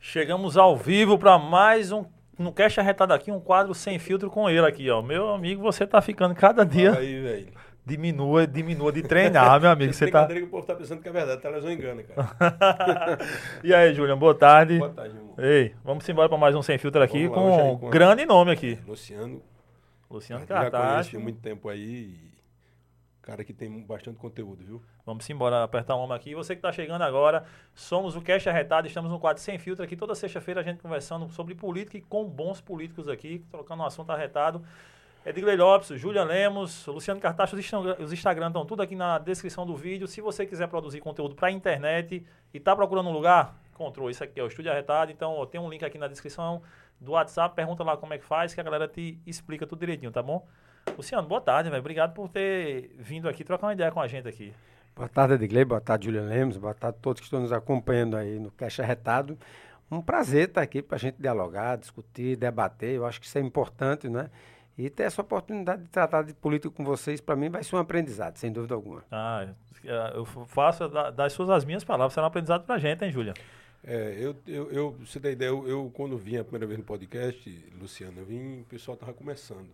Chegamos ao vivo para mais um no Cash Arretado aqui, um quadro sem filtro com ele aqui, ó. Meu amigo, você tá ficando cada dia. Aí, velho. Diminua, diminua de treinar, meu amigo. Você tá. que o povo tá pensando que é verdade, tá lesão engana, cara. e aí, Julian, boa tarde. Boa tarde, irmão. Ei, vamos embora para mais um sem filtro aqui com um grande nome aqui. Luciano. Luciano Cartacho. Já muito tempo aí cara que tem bastante conteúdo, viu? Vamos embora, apertar o um aqui. Você que está chegando agora, somos o Cash Arretado, estamos no quadro Sem Filtro aqui. Toda sexta-feira a gente conversando sobre política e com bons políticos aqui, trocando um assunto arretado. Edgley Lopes, Julian Lemos, Luciano Cartacho, os Instagram estão tudo aqui na descrição do vídeo. Se você quiser produzir conteúdo para a internet e está procurando um lugar, encontrou. Isso aqui é o Estúdio Arretado, então ó, tem um link aqui na descrição do WhatsApp, pergunta lá como é que faz, que a galera te explica tudo direitinho, tá bom? Luciano, boa tarde, velho. Obrigado por ter vindo aqui trocar uma ideia com a gente aqui. Boa tarde, Edgley. Boa tarde, Julian Lemos. Boa tarde a todos que estão nos acompanhando aí no Caixa Retado. Um prazer estar aqui para a gente dialogar, discutir, debater. Eu acho que isso é importante, né? E ter essa oportunidade de tratar de política com vocês, para mim, vai ser um aprendizado, sem dúvida alguma. Ah, eu faço das suas as minhas palavras, será um aprendizado para a gente, hein, Júlia? É, eu, eu, eu, você tem ideia, eu, eu, quando vim a primeira vez no podcast, Luciano, eu vim, o pessoal estava começando.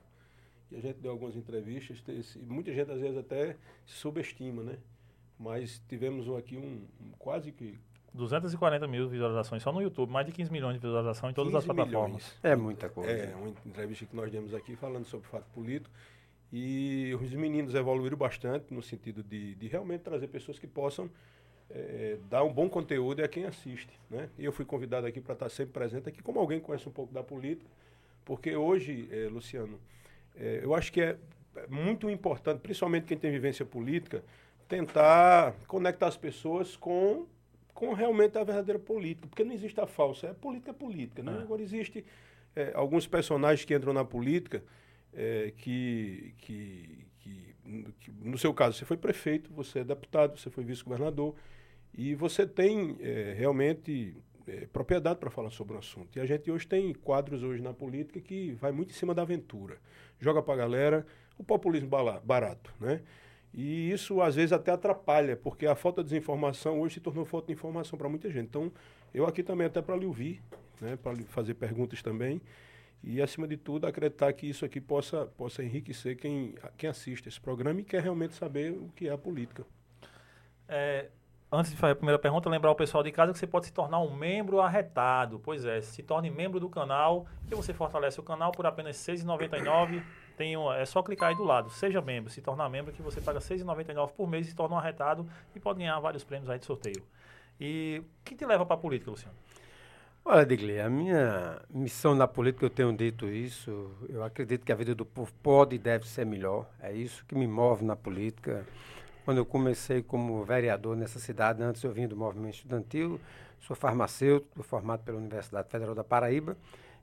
E a gente deu algumas entrevistas, muita gente às vezes até se subestima, né? Mas tivemos aqui um, um quase que 240 mil visualizações só no YouTube, mais de 15 milhões de visualizações em todas as plataformas. Milhões. É muita coisa. É, uma entrevista que nós demos aqui falando sobre fato político. E os meninos evoluíram bastante no sentido de, de realmente trazer pessoas que possam é, dar um bom conteúdo a quem assiste. Né? E eu fui convidado aqui para estar sempre presente aqui, como alguém conhece um pouco da política, porque hoje, é, Luciano, é, eu acho que é muito importante, principalmente quem tem vivência política, tentar conectar as pessoas com, com realmente a verdadeira política, porque não existe a falsa, é política é política. Né? É. Agora existe é, alguns personagens que entram na política é, que, que, que, que, no seu caso, você foi prefeito, você é deputado, você foi vice-governador, e você tem é, realmente é, propriedade para falar sobre o assunto. E a gente hoje tem quadros hoje na política que vai muito em cima da aventura. Joga para a galera o populismo barato, né? E isso às vezes até atrapalha, porque a falta de desinformação hoje se tornou falta de informação para muita gente. Então, eu aqui também até para lhe ouvir, né, para fazer perguntas também, e acima de tudo acreditar que isso aqui possa, possa enriquecer quem, quem assiste esse programa e quer realmente saber o que é a política. É, antes de fazer a primeira pergunta, lembrar o pessoal de casa que você pode se tornar um membro arretado. Pois é, se torne membro do canal, que você fortalece o canal por apenas R$ 6,99. Tem um, é só clicar aí do lado, seja membro, se tornar membro, que você paga R$ 6,99 por mês e se torna um arretado e pode ganhar vários prêmios aí de sorteio. E o que te leva para a política, Luciano? Olha, Digley, a minha missão na política, eu tenho dito isso, eu acredito que a vida do povo pode e deve ser melhor. É isso que me move na política. Quando eu comecei como vereador nessa cidade, antes eu vim do movimento estudantil, sou farmacêutico, formado pela Universidade Federal da Paraíba,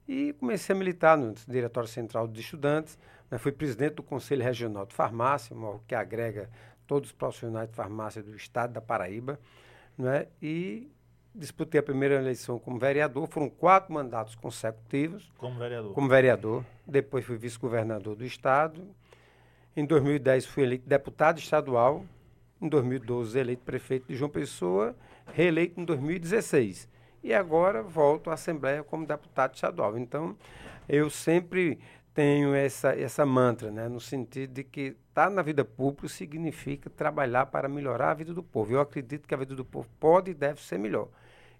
e comecei a militar no Diretório Central dos Estudantes. Né, fui presidente do Conselho Regional de Farmácia, que agrega todos os profissionais de farmácia do estado da Paraíba, né, e disputei a primeira eleição como vereador. Foram quatro mandatos consecutivos. Como vereador. Como vereador. Depois fui vice-governador do estado em 2010 fui eleito deputado estadual. Em 2012 eleito prefeito de João Pessoa, reeleito em 2016. E agora volto à Assembleia como deputado estadual. Então, eu sempre tenho essa, essa mantra, né, no sentido de que estar tá na vida pública significa trabalhar para melhorar a vida do povo. Eu acredito que a vida do povo pode e deve ser melhor.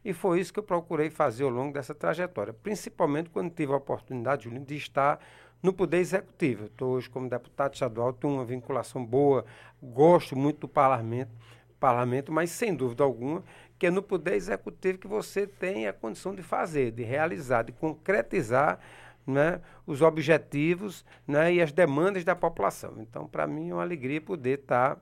E foi isso que eu procurei fazer ao longo dessa trajetória, principalmente quando tive a oportunidade, Julinho, de estar no Poder Executivo. Estou hoje como deputado estadual, tenho uma vinculação boa, gosto muito do parlamento, parlamento, mas sem dúvida alguma que é no Poder Executivo que você tem a condição de fazer, de realizar, de concretizar né, os objetivos né, e as demandas da população. Então, para mim, é uma alegria poder estar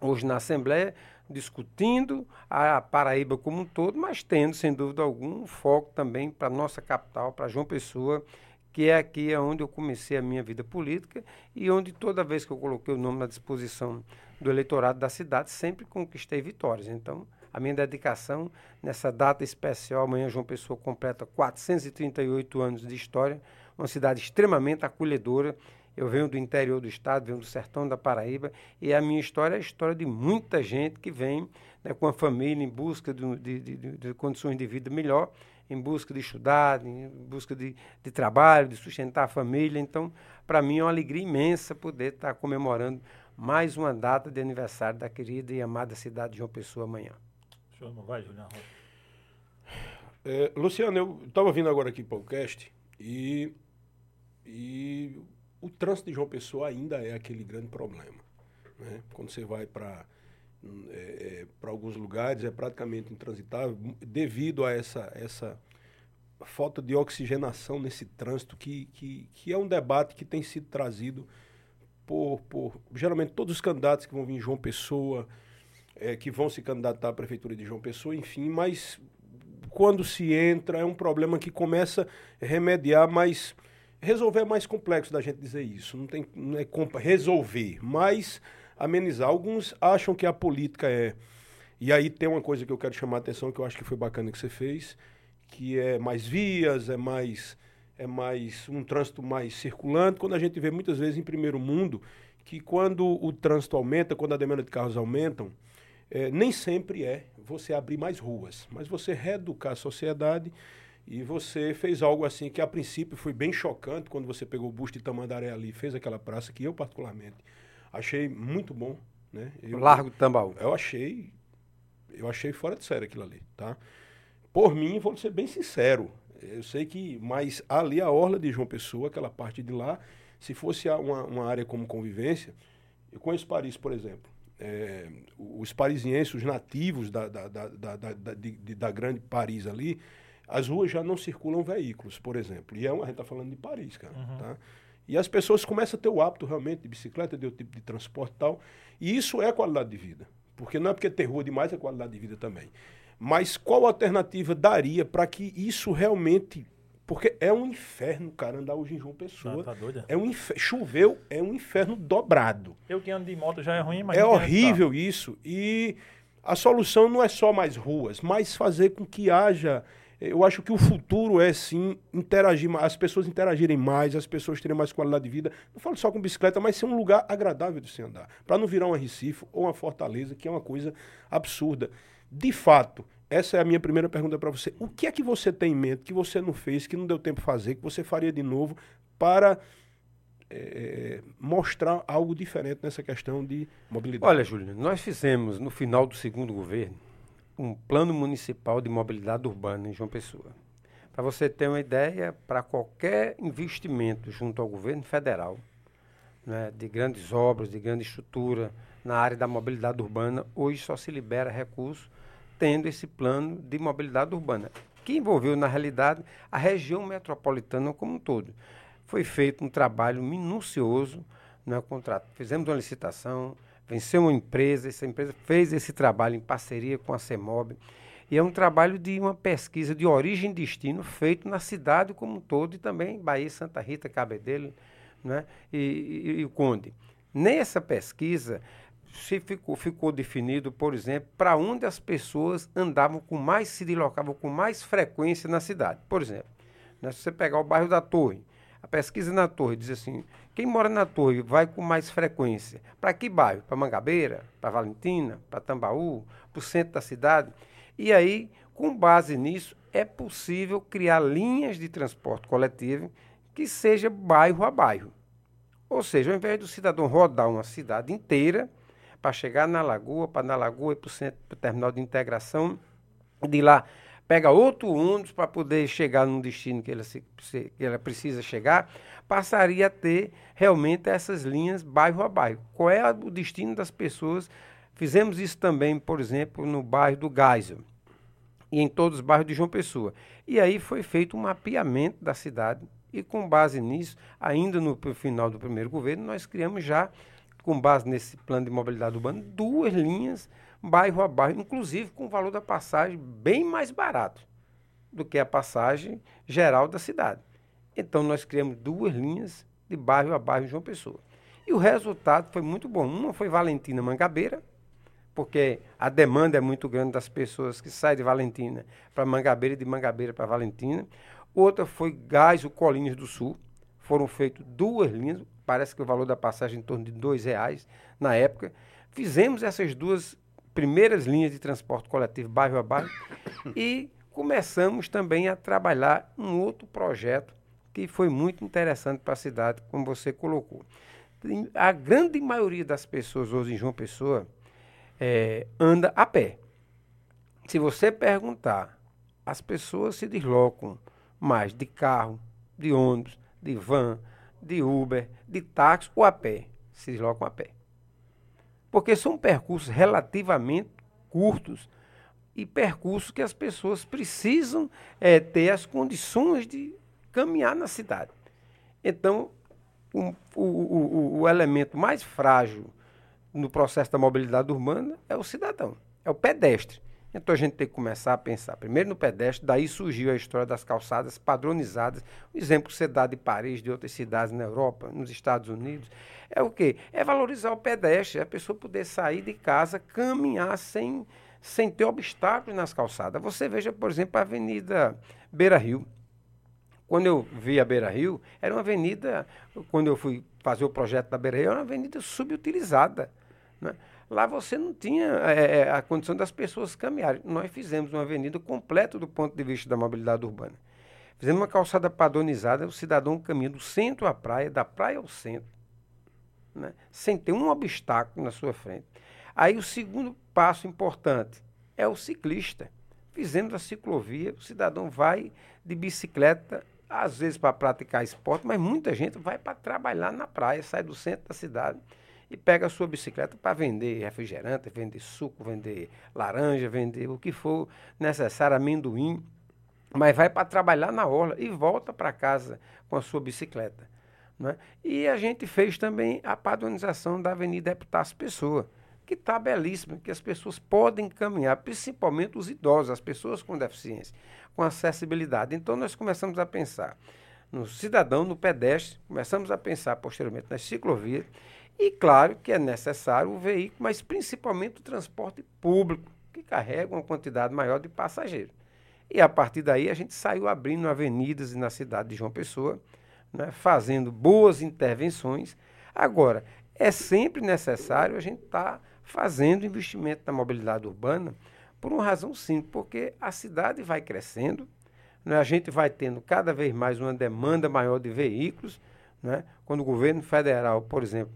hoje na Assembleia discutindo a Paraíba como um todo, mas tendo, sem dúvida alguma, um foco também para a nossa capital, para João Pessoa, que é aqui onde eu comecei a minha vida política e onde toda vez que eu coloquei o nome na disposição do eleitorado da cidade, sempre conquistei vitórias. Então, a minha dedicação nessa data especial, amanhã João Pessoa completa 438 anos de história, uma cidade extremamente acolhedora Eu venho do interior do estado, venho do sertão da Paraíba, e a minha história é a história de muita gente que vem né, com a família em busca de, de, de, de, condições de vida melhor, em busca de estudar, em busca de, de trabalho, de sustentar a família. Então, para mim é uma alegria imensa poder estar comemorando mais uma data de aniversário da querida e amada cidade de João Pessoa amanhã. Show, não vai, Juliano? É, Luciano, eu estava vindo agora aqui para o cast e, e o trânsito de João Pessoa ainda é aquele grande problema. Né? Quando você vai para é, é para alguns lugares é praticamente intransitável devido a essa, essa falta de oxigenação nesse trânsito que, que, que é um debate que tem sido trazido por, por geralmente todos os candidatos que vão vir em João Pessoa, é, que vão se candidatar à prefeitura de João Pessoa, enfim, mas quando se entra é um problema que começa a remediar, mas resolver é mais complexo da gente dizer isso. Não tem não é resolver, mas amenizar. Alguns acham que a política é. E aí tem uma coisa que eu quero chamar a atenção que eu acho que foi bacana que você fez, que é mais vias, é mais é mais um trânsito mais circulante. Quando a gente vê muitas vezes em primeiro mundo que quando o trânsito aumenta, quando a demanda de carros aumentam, é, nem sempre é você abrir mais ruas, mas você reeducar a sociedade e você fez algo assim que a princípio foi bem chocante quando você pegou o busto de Tamandaré ali fez aquela praça que eu particularmente achei muito bom, né? Eu, Largo do Tambaú. Eu achei eu achei fora de série aquilo ali, tá? Por mim, vou ser bem sincero, eu sei que, mas ali a orla de João Pessoa, aquela parte de lá, se fosse uma, uma área como convivência, eu conheço Paris, por exemplo. É, os parisienses, os nativos da, da, da, da, da, de, da grande Paris ali, as ruas já não circulam veículos, por exemplo. E é uma, a gente está falando de Paris, cara. Uhum. Tá? E as pessoas começam a ter o hábito realmente de bicicleta, de outro tipo de transporte e tal. E isso é qualidade de vida. Porque não é porque tem rua demais, é qualidade de vida também. Mas qual alternativa daria para que isso realmente. Porque é um inferno, cara, andar hoje em João Pessoa. Tá, tá doido? É um inferno. Choveu, é um inferno dobrado. Eu que ando de moto já é ruim, mas. É horrível isso. E a solução não é só mais ruas, mas fazer com que haja eu acho que o futuro é sim interagir as pessoas interagirem mais, as pessoas terem mais qualidade de vida. Não falo só com bicicleta, mas ser um lugar agradável de se andar. Para não virar um Recife ou uma Fortaleza, que é uma coisa absurda. De fato, essa é a minha primeira pergunta para você. O que é que você tem em mente que você não fez, que não deu tempo de fazer, que você faria de novo para é, mostrar algo diferente nessa questão de mobilidade? Olha, Júlio, nós fizemos no final do segundo governo um plano municipal de mobilidade urbana em João Pessoa. Para você ter uma ideia, para qualquer investimento junto ao governo federal, né, de grandes obras, de grande estrutura na área da mobilidade urbana, hoje só se libera recurso tendo esse plano de mobilidade urbana, que envolveu, na realidade, a região metropolitana como um todo. Foi feito um trabalho minucioso né, contrato. Fizemos uma licitação, venceu uma empresa, essa empresa fez esse trabalho em parceria com a CEMOB. E é um trabalho de uma pesquisa de origem e destino feito na cidade como um todo e também Bahia, Santa Rita, Cabedelo né? e, e, e o Conde. Nessa pesquisa, se ficou, ficou definido, por exemplo, para onde as pessoas andavam com mais, se deslocavam com mais frequência na cidade. Por exemplo, né, se você pegar o bairro da Torre, a pesquisa na Torre diz assim: quem mora na Torre vai com mais frequência. Para que bairro? Para Mangabeira? Para Valentina? Para Tambaú? Para o centro da cidade? E aí, com base nisso, é possível criar linhas de transporte coletivo que seja bairro a bairro. Ou seja, ao invés do cidadão rodar uma cidade inteira para chegar na Lagoa, para na Lagoa ir para o centro, para o terminal de integração, de lá pega outro ônibus para poder chegar no destino que ela, se, que ela precisa chegar, passaria a ter realmente essas linhas bairro a bairro. Qual é o destino das pessoas? Fizemos isso também, por exemplo, no bairro do Geisel e em todos os bairros de João Pessoa. E aí foi feito um mapeamento da cidade e com base nisso, ainda no final do primeiro governo, nós criamos já, com base nesse plano de mobilidade urbana, duas linhas bairro a bairro, inclusive com o valor da passagem bem mais barato do que a passagem geral da cidade. Então nós criamos duas linhas de bairro a bairro em João Pessoa. E o resultado foi muito bom. Uma foi Valentina Mangabeira, porque a demanda é muito grande das pessoas que saem de Valentina para Mangabeira e de Mangabeira para Valentina. Outra foi Gás, o Colinas do Sul. foram feitas duas linhas, parece que o valor da passagem em torno de R$ reais na época. Fizemos essas duas primeiras linhas de transporte coletivo bairro a bairro e começamos também a trabalhar um outro projeto que foi muito interessante para a cidade, como você colocou. A grande maioria das pessoas hoje em João Pessoa é, anda a pé. Se você perguntar, as pessoas se deslocam mais de carro, de ônibus, de van, de Uber, de táxi ou a pé. Se deslocam a pé. Porque são percursos relativamente curtos e percursos que as pessoas precisam é, ter as condições de caminhar na cidade. Então, o, o, o, o elemento mais frágil no processo da mobilidade urbana é o cidadão, é o pedestre. Então a gente tem que começar a pensar primeiro no pedestre, daí surgiu a história das calçadas padronizadas. O exemplo que você dá de Paris, de outras cidades na Europa, nos Estados Unidos, é o quê? É valorizar o pedestre, a pessoa poder sair de casa, caminhar sem, sem ter obstáculos nas calçadas. Você veja, por exemplo, a Avenida Beira Rio. Quando eu vi a Beira Rio, era uma avenida, quando eu fui fazer o projeto da Beira Rio, era uma avenida subutilizada. Né? Lá você não tinha é, a condição das pessoas caminharem. Nós fizemos uma avenida completa do ponto de vista da mobilidade urbana. Fizemos uma calçada padronizada, o cidadão caminha do centro à praia, da praia ao centro, né? sem ter um obstáculo na sua frente. Aí o segundo passo importante é o ciclista. Fizemos a ciclovia, o cidadão vai de bicicleta às vezes para praticar esporte, mas muita gente vai para trabalhar na praia, sai do centro da cidade e pega a sua bicicleta para vender refrigerante, vender suco, vender laranja, vender o que for necessário, amendoim, mas vai para trabalhar na orla e volta para casa com a sua bicicleta. Né? E a gente fez também a padronização da Avenida Epitácio Pessoa, que está belíssima, que as pessoas podem caminhar, principalmente os idosos, as pessoas com deficiência com acessibilidade. Então, nós começamos a pensar no cidadão, no pedestre, começamos a pensar posteriormente nas ciclovias, e claro que é necessário o veículo, mas principalmente o transporte público, que carrega uma quantidade maior de passageiros. E a partir daí a gente saiu abrindo avenidas na cidade de João Pessoa, né, fazendo boas intervenções. Agora, é sempre necessário a gente estar tá fazendo investimento na mobilidade urbana, por uma razão simples, porque a cidade vai crescendo, né? a gente vai tendo cada vez mais uma demanda maior de veículos. Né? Quando o governo federal, por exemplo,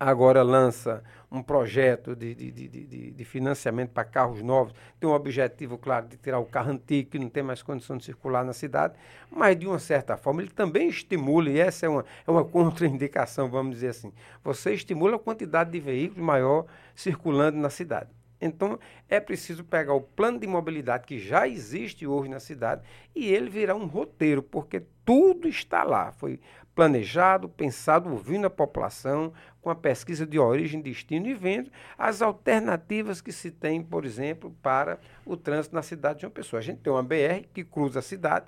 agora lança um projeto de, de, de, de financiamento para carros novos, tem um objetivo, claro, de tirar o carro antigo, que não tem mais condição de circular na cidade, mas de uma certa forma ele também estimula, e essa é uma, é uma contraindicação, vamos dizer assim, você estimula a quantidade de veículos maior circulando na cidade. Então, é preciso pegar o plano de mobilidade que já existe hoje na cidade e ele virar um roteiro, porque tudo está lá. Foi planejado, pensado, ouvindo a população, com a pesquisa de origem, destino e vendo as alternativas que se tem, por exemplo, para o trânsito na cidade de João Pessoa. A gente tem uma BR que cruza a cidade,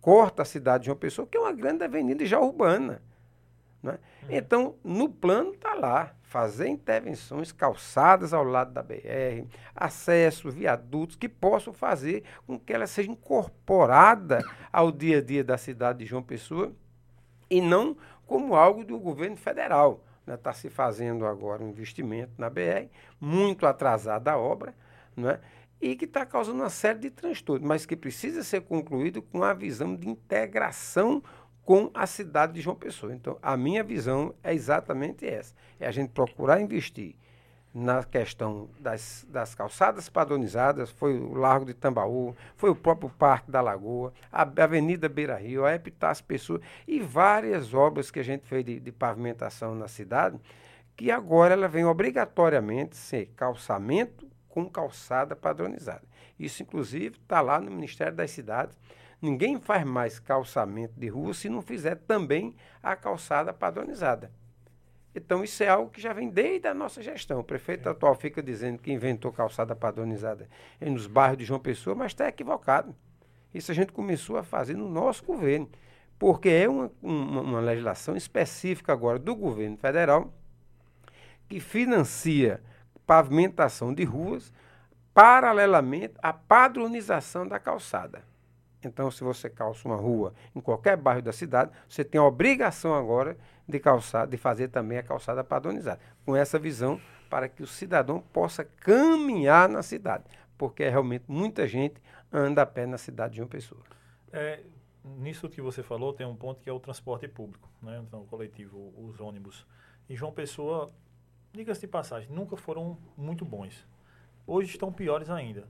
corta a cidade de João Pessoa, que é uma grande avenida já urbana. Né? Então, no plano está lá, fazer intervenções calçadas ao lado da BR, acesso, viadutos, que possam fazer com que ela seja incorporada ao dia a dia da cidade de João Pessoa e não como algo do governo federal. Está né? Tá se fazendo agora um investimento na BR, muito atrasada a obra, né? e que está causando uma série de transtornos, mas que precisa ser concluído com a visão de integração com a cidade de João Pessoa. Então, a minha visão é exatamente essa: é a gente procurar investir na questão das, das calçadas padronizadas, foi o Largo de Tambaú, foi o próprio Parque da Lagoa, a Avenida Beira Rio, a Epitácio Pessoa e várias obras que a gente fez de, de pavimentação na cidade, que agora ela vem obrigatoriamente ser calçamento com calçada padronizada. Isso, inclusive, está lá no Ministério das Cidades Ninguém faz mais calçamento de rua se não fizer também a calçada padronizada. Então, isso é algo que já vem desde a nossa gestão. O prefeito é. atual fica dizendo que inventou calçada padronizada nos bairros de João Pessoa, mas está equivocado. Isso a gente começou a fazer no nosso governo, porque é uma, uma, uma legislação específica agora do governo federal que financia pavimentação de ruas paralelamente à padronização da calçada. Então, se você calça uma rua em qualquer bairro da cidade, você tem a obrigação agora de calçar, de fazer também a calçada padronizada. Com essa visão para que o cidadão possa caminhar na cidade, porque realmente muita gente anda a pé na cidade de uma pessoa. É, nisso que você falou, tem um ponto que é o transporte público, né? Então, o coletivo, os ônibus. Em João Pessoa, diga-se de passagem, nunca foram muito bons. Hoje estão piores ainda.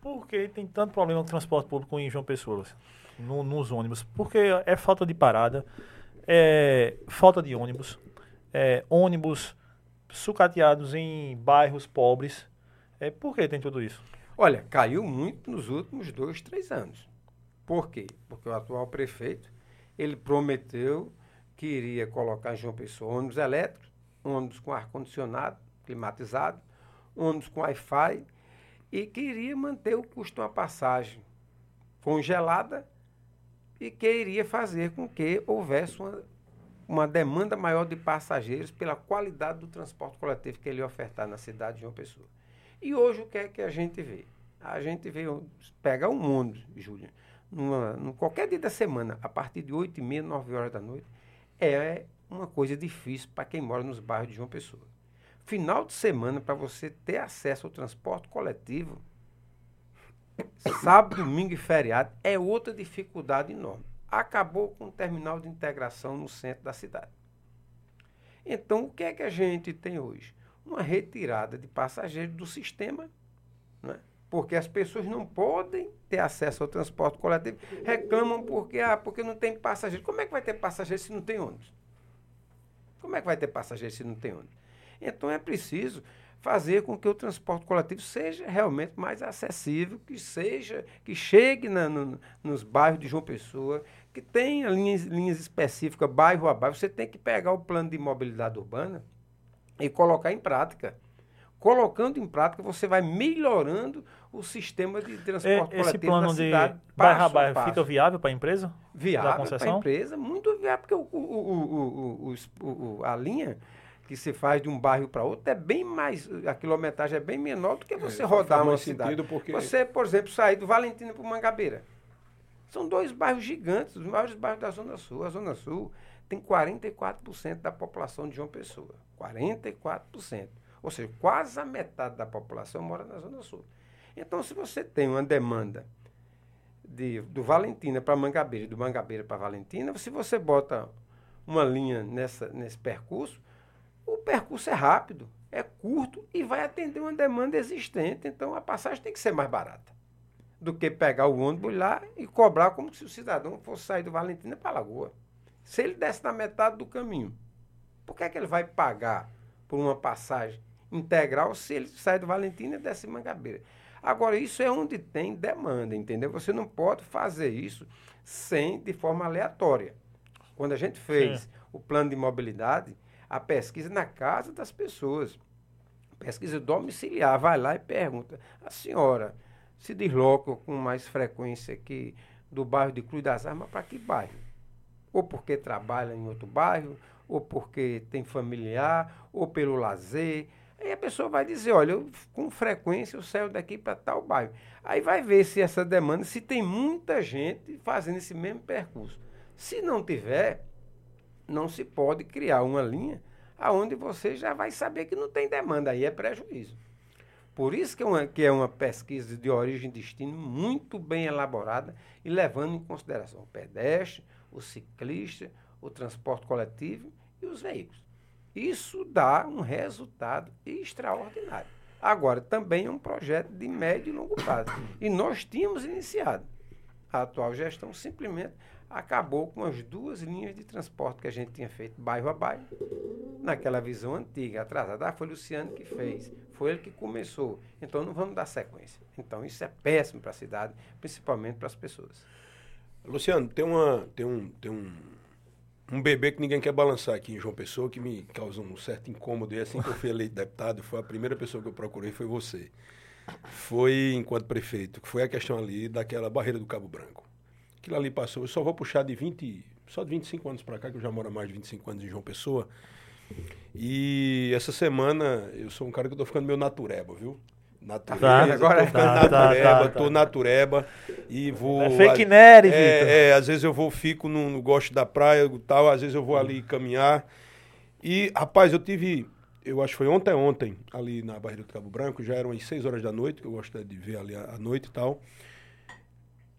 Por que tem tanto problema com transporte público em João Pessoa, no, nos ônibus? Porque é falta de parada, é falta de ônibus, é, ônibus sucateados em bairros pobres. É, por que tem tudo isso? Olha, caiu muito nos últimos dois, três anos. Por quê? Porque o atual prefeito, ele prometeu que iria colocar em João Pessoa ônibus elétricos, ônibus com ar-condicionado, climatizado, ônibus com Wi-Fi, e queria manter o custo uma passagem congelada e que iria fazer com que houvesse uma, uma demanda maior de passageiros pela qualidade do transporte coletivo que ele ia ofertar na cidade de João Pessoa. E hoje o que é que a gente vê? A gente vê, pega um ônibus, Júlia, qualquer dia da semana, a partir de 8 e meia, 9 horas da noite, é uma coisa difícil para quem mora nos bairros de João Pessoa. Final de semana, para você ter acesso ao transporte coletivo, sábado, domingo e feriado, é outra dificuldade enorme. Acabou com o terminal de integração no centro da cidade. Então, o que é que a gente tem hoje? Uma retirada de passageiros do sistema, né? porque as pessoas não podem ter acesso ao transporte coletivo, reclamam porque, ah, porque não tem passageiro. Como é que vai ter passageiro se não tem ônibus? Como é que vai ter passageiro se não tem ônibus? Então é preciso fazer com que o transporte coletivo seja realmente mais acessível, que seja, que chegue na, no, nos bairros de João Pessoa, que tenha linhas, linhas específicas, bairro a bairro. Você tem que pegar o plano de mobilidade urbana e colocar em prática. Colocando em prática, você vai melhorando o sistema de transporte Esse coletivo plano de cidade. bairro a bairro fica viável para a empresa? Viável para a empresa, muito viável, porque o- o- o- a linha que se faz de um bairro para outro é bem mais, a quilometragem é bem menor do que você É, rodar uma cidade. porque- Você, por exemplo, sair do Valentina para o Mangabeira. São dois bairros gigantes, os maiores bairros da Zona Sul. A Zona Sul tem 44% da população de João Pessoa. 44%. Ou seja, quase a metade da população mora na Zona Sul. Então, se você tem uma demanda de, do Valentina para Mangabeira e do Mangabeira para Valentina, se você bota uma linha nessa, nesse percurso, o percurso é rápido, é curto e vai atender uma demanda existente. Então, a passagem tem que ser mais barata do que pegar o ônibus lá e cobrar como se o cidadão fosse sair do Valentina para a Lagoa. Se ele desce na metade do caminho, por que, é que ele vai pagar por uma passagem integral se ele sai do Valentina e desce em Mangabeira? Agora, isso é onde tem demanda, entendeu? Você não pode fazer isso sem, de forma aleatória. Quando a gente fez Sim. o plano de mobilidade, a pesquisa na casa das pessoas, pesquisa domiciliar, vai lá e pergunta, a senhora se desloca com mais frequência aqui do bairro de Cruz das Armas para que bairro? Ou porque trabalha em outro bairro, ou porque tem familiar, ou pelo lazer. Aí a pessoa vai dizer, olha, eu, com frequência eu saio daqui para tal bairro. Aí vai ver se essa demanda, se tem muita gente fazendo esse mesmo percurso. Se não tiver, não se pode criar uma linha aonde você já vai saber que não tem demanda, aí é prejuízo. Por isso que é uma, que é uma pesquisa de origem e destino muito bem elaborada e levando em consideração o pedestre, o ciclista, o transporte coletivo e os veículos. Isso dá um resultado extraordinário. Agora, também é um projeto de médio e longo prazo. E nós tínhamos iniciado. A atual gestão simplesmente acabou com as duas linhas de transporte que a gente tinha feito bairro a bairro, naquela visão antiga, atrasada. Ah, foi Luciano que fez, foi ele que começou. Então não vamos dar sequência. Então isso é péssimo para a cidade, principalmente para as pessoas. Luciano, tem, uma, tem, um, tem um, um bebê que ninguém quer balançar aqui em João Pessoa, que me causa um certo incômodo. E assim que eu fui eleito deputado, foi a primeira pessoa que eu procurei, foi você. Foi, enquanto prefeito, que foi a questão ali daquela barreira do Cabo Branco. Aquilo ali passou, eu só vou puxar de 20, só de 25 anos para cá, que eu já moro há mais de 25 anos em João Pessoa. E essa semana, eu sou um cara que eu tô ficando meio natureba, viu? Natureba, Tá, agora tô tá, ficando tá, natureba, tá, tô tá. natureba e vou... É fake nerd, é, é, às vezes eu vou, fico no, no gosto da praia e tal, às vezes eu vou ali caminhar. E, rapaz, eu tive, eu acho que foi ontem, ontem, ali na Barreira do Cabo Branco, já eram as 6 horas da noite, que eu gosto de ver ali à noite e tal.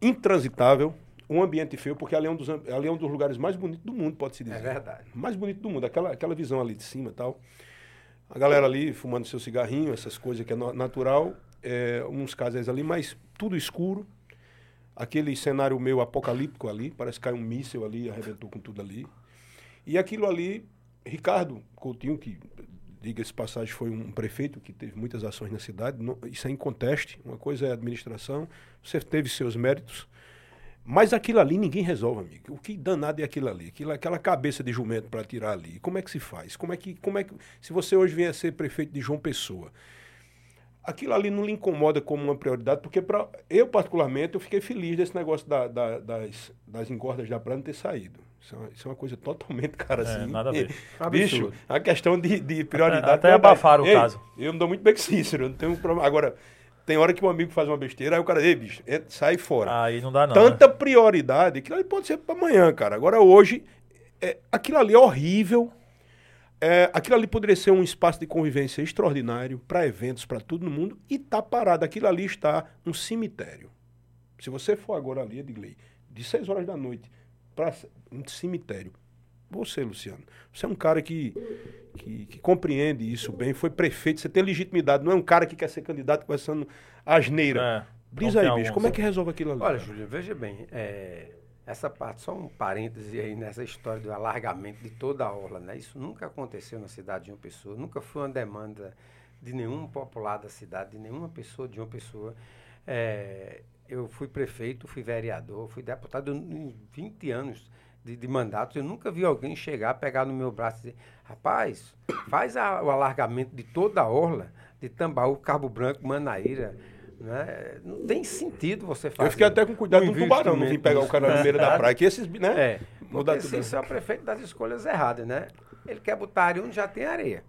Intransitável, um ambiente feio, porque ali é um dos, ali é um dos lugares mais bonitos do mundo, pode-se dizer É verdade. mais bonito do mundo, aquela, aquela visão ali de cima e tal. A galera ali fumando seu cigarrinho, essas coisas que é natural, é, uns casais ali, mas tudo escuro. Aquele cenário meio apocalíptico ali, parece que caiu um míssil ali, arrebentou com tudo ali. E aquilo ali, Ricardo Coutinho, que, diga-se passagem, foi um prefeito que teve muitas ações na cidade, não- isso é inconteste, uma coisa é a administração, você teve seus méritos, mas aquilo ali ninguém resolve, amigo. O que danado é aquilo ali? Aquilo, aquela cabeça de jumento para tirar ali. Como é que se faz? Como é que, como é que, se você hoje vier a ser prefeito de João Pessoa, aquilo ali não lhe incomoda como uma prioridade, porque pra, eu, particularmente, eu fiquei feliz desse negócio da- da- das, das engordas da praia não ter saído. Isso é, uma, isso é uma coisa totalmente, cara, É, assim. nada a ver. Bicho, Absurdo. a questão de, de prioridade. até verdade. abafaram o Ei, caso. Eu não dou muito bem com Cícero, não tenho problema. Agora, tem hora que um amigo faz uma besteira, aí o cara, ei, bicho, entra, sai fora Aí não dá não. tanta né? prioridade, aquilo ali pode ser para amanhã, cara. Agora, hoje, é, aquilo ali é horrível. É, aquilo ali poderia ser um espaço de convivência extraordinário para eventos, para tudo no mundo, e tá parado. Aquilo ali está um cemitério. Se você for agora ali, Edgley, de 6 horas da noite para um cemitério, você, Luciano, você é um cara que, que, que compreende isso bem, foi prefeito, você tem legitimidade, não é um cara que quer ser candidato conversando asneira. É, Diz aí, bicho, como é que resolve aquilo ali? Olha? Júlio, veja bem, é, essa parte, só um parêntese aí nessa história do alargamento de toda a orla, né? Isso nunca aconteceu na cidade de uma pessoa, nunca foi uma demanda de nenhum popular da cidade, de nenhuma pessoa de uma pessoa. É, eu fui prefeito, fui vereador, fui deputado em 20 anos de, de mandato. Eu nunca vi alguém chegar, pegar no meu braço e dizer, rapaz, faz a- o alargamento de toda a orla, de Tambaú, Cabo Branco, Manaíra. Né? Não tem sentido você fazer. Eu fiquei até com cuidado um do tubarão, não vim pegar o cara na beira da praia, que esses, né? É, porque tudo. se isso é o prefeito das escolhas erradas, né? Ele quer botar areia onde já tem areia.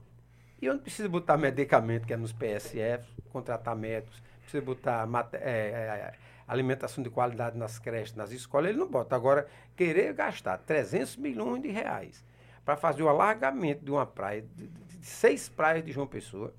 E onde precisa botar medicamento, que é nos PSF, contratar médicos, precisa botar mate- é, é, alimentação de qualidade nas creches, nas escolas, ele não bota. Agora, querer gastar 300 milhões de reais para fazer o alargamento de uma praia, de, de- de seis praias de João Pessoa,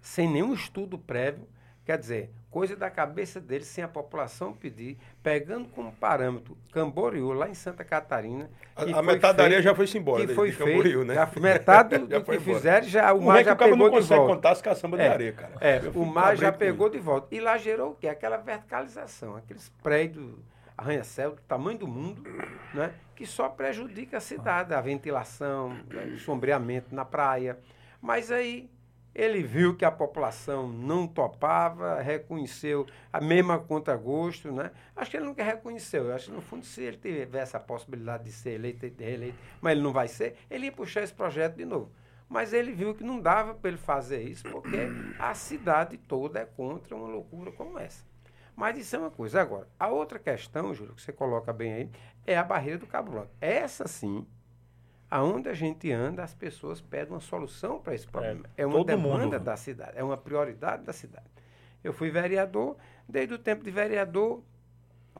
sem nenhum estudo prévio, quer dizer, coisa da cabeça dele, sem a população pedir, pegando como parâmetro Camboriú, lá em Santa Catarina. A- a foi metade da areia feito- já foi-se embora Que de- foi de Camboriú, feito, né? já foi- metade do, Já do foi que embora. fizeram, já, o O mar é que já o cara pegou não de consegue volta. contar as caçambas de É, areia, cara. É, Eu o mar já pegou de volta. E lá gerou o quê? Aquela verticalização, aqueles prédios, arranha-céu do tamanho do mundo, né? que só prejudica a cidade, a ventilação, né, o sombreamento na praia. Mas aí ele viu que a população não topava, reconheceu a mesma contragosto, né? Acho que ele nunca reconheceu. Eu acho que, no fundo, se ele tivesse a possibilidade de ser eleito de reeleito, mas ele não vai ser, ele ia puxar esse projeto de novo. Mas ele viu que não dava para ele fazer isso, porque a cidade toda é contra uma loucura como essa. Mas isso é uma coisa. Agora, a outra questão, Júlio, que você coloca bem aí, é a barreira do Cabo Branco. Essa sim, aonde a gente anda, as pessoas pedem uma solução para esse problema. É, uma todo demanda mundo. da cidade, é uma prioridade da cidade. Eu fui vereador, desde o tempo de vereador,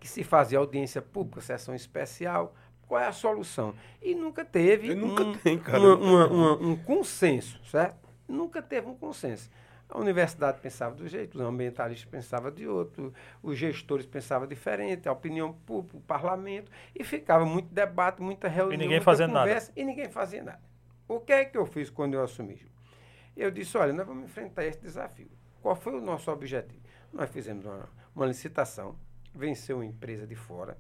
que se fazia audiência pública, sessão especial. Qual é a solução? E nunca teve E nunca um, tem, cara. uma- uma- uma- um consenso, certo? Nunca teve um consenso. A universidade pensava do jeito, os ambientalistas pensavam de outro, os gestores pensavam diferente, a opinião pública, o parlamento, e ficava muito debate, muita reunião, ninguém muita fazendo nada. conversa, e ninguém fazia nada. O que é que eu fiz quando eu assumi? Eu disse, olha, nós vamos enfrentar esse desafio. Qual foi o nosso objetivo? Nós fizemos uma, uma licitação, venceu uma empresa de fora.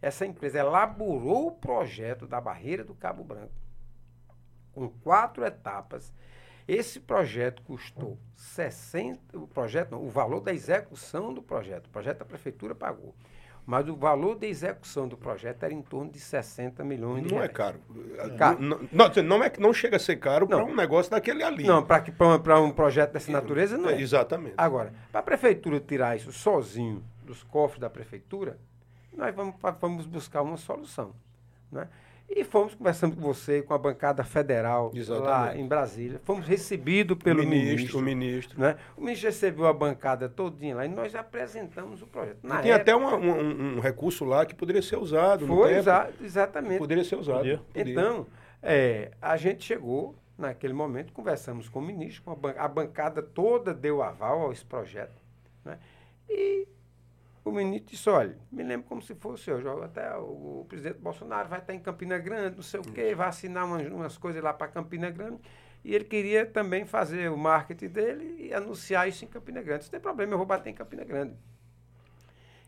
Essa empresa elaborou o projeto da barreira do Cabo Branco, com quatro etapas. Esse projeto custou 60, o projeto não, o valor da execução do projeto, o projeto a prefeitura pagou. Mas o valor da execução do projeto era em torno de 60 milhões de Não é reais. caro. Caro. Não, não, não, é, não chega a ser caro para Não. um negócio daquele ali. Não, para um projeto dessa natureza não É, é. Exatamente. Agora, para a prefeitura tirar isso sozinho dos cofres da prefeitura, nós vamos, vamos buscar uma solução. Né? E fomos conversando com você, com a bancada federal Exatamente. lá em Brasília. Fomos recebidos pelo o ministro, ministro. o ministro. né? O ministro recebeu a bancada todinha lá e nós apresentamos o projeto. Na E tinha época, até uma- um, um- um recurso lá que poderia ser usado. Foi exa- exatamente. Poderia ser usado. Podia. Podia. Então, é, a gente chegou naquele momento, conversamos com o ministro, com a, ban- a bancada toda deu aval a esse projeto. Né? E o ministro disse, olha, me lembro como se fosse hoje, até o, o presidente Bolsonaro vai estar em Campina Grande, não sei o quê, vai assinar umas, umas coisas lá para Campina Grande, e ele queria também fazer o marketing dele e anunciar isso em Campina Grande. Não tem problema, eu vou bater em Campina Grande.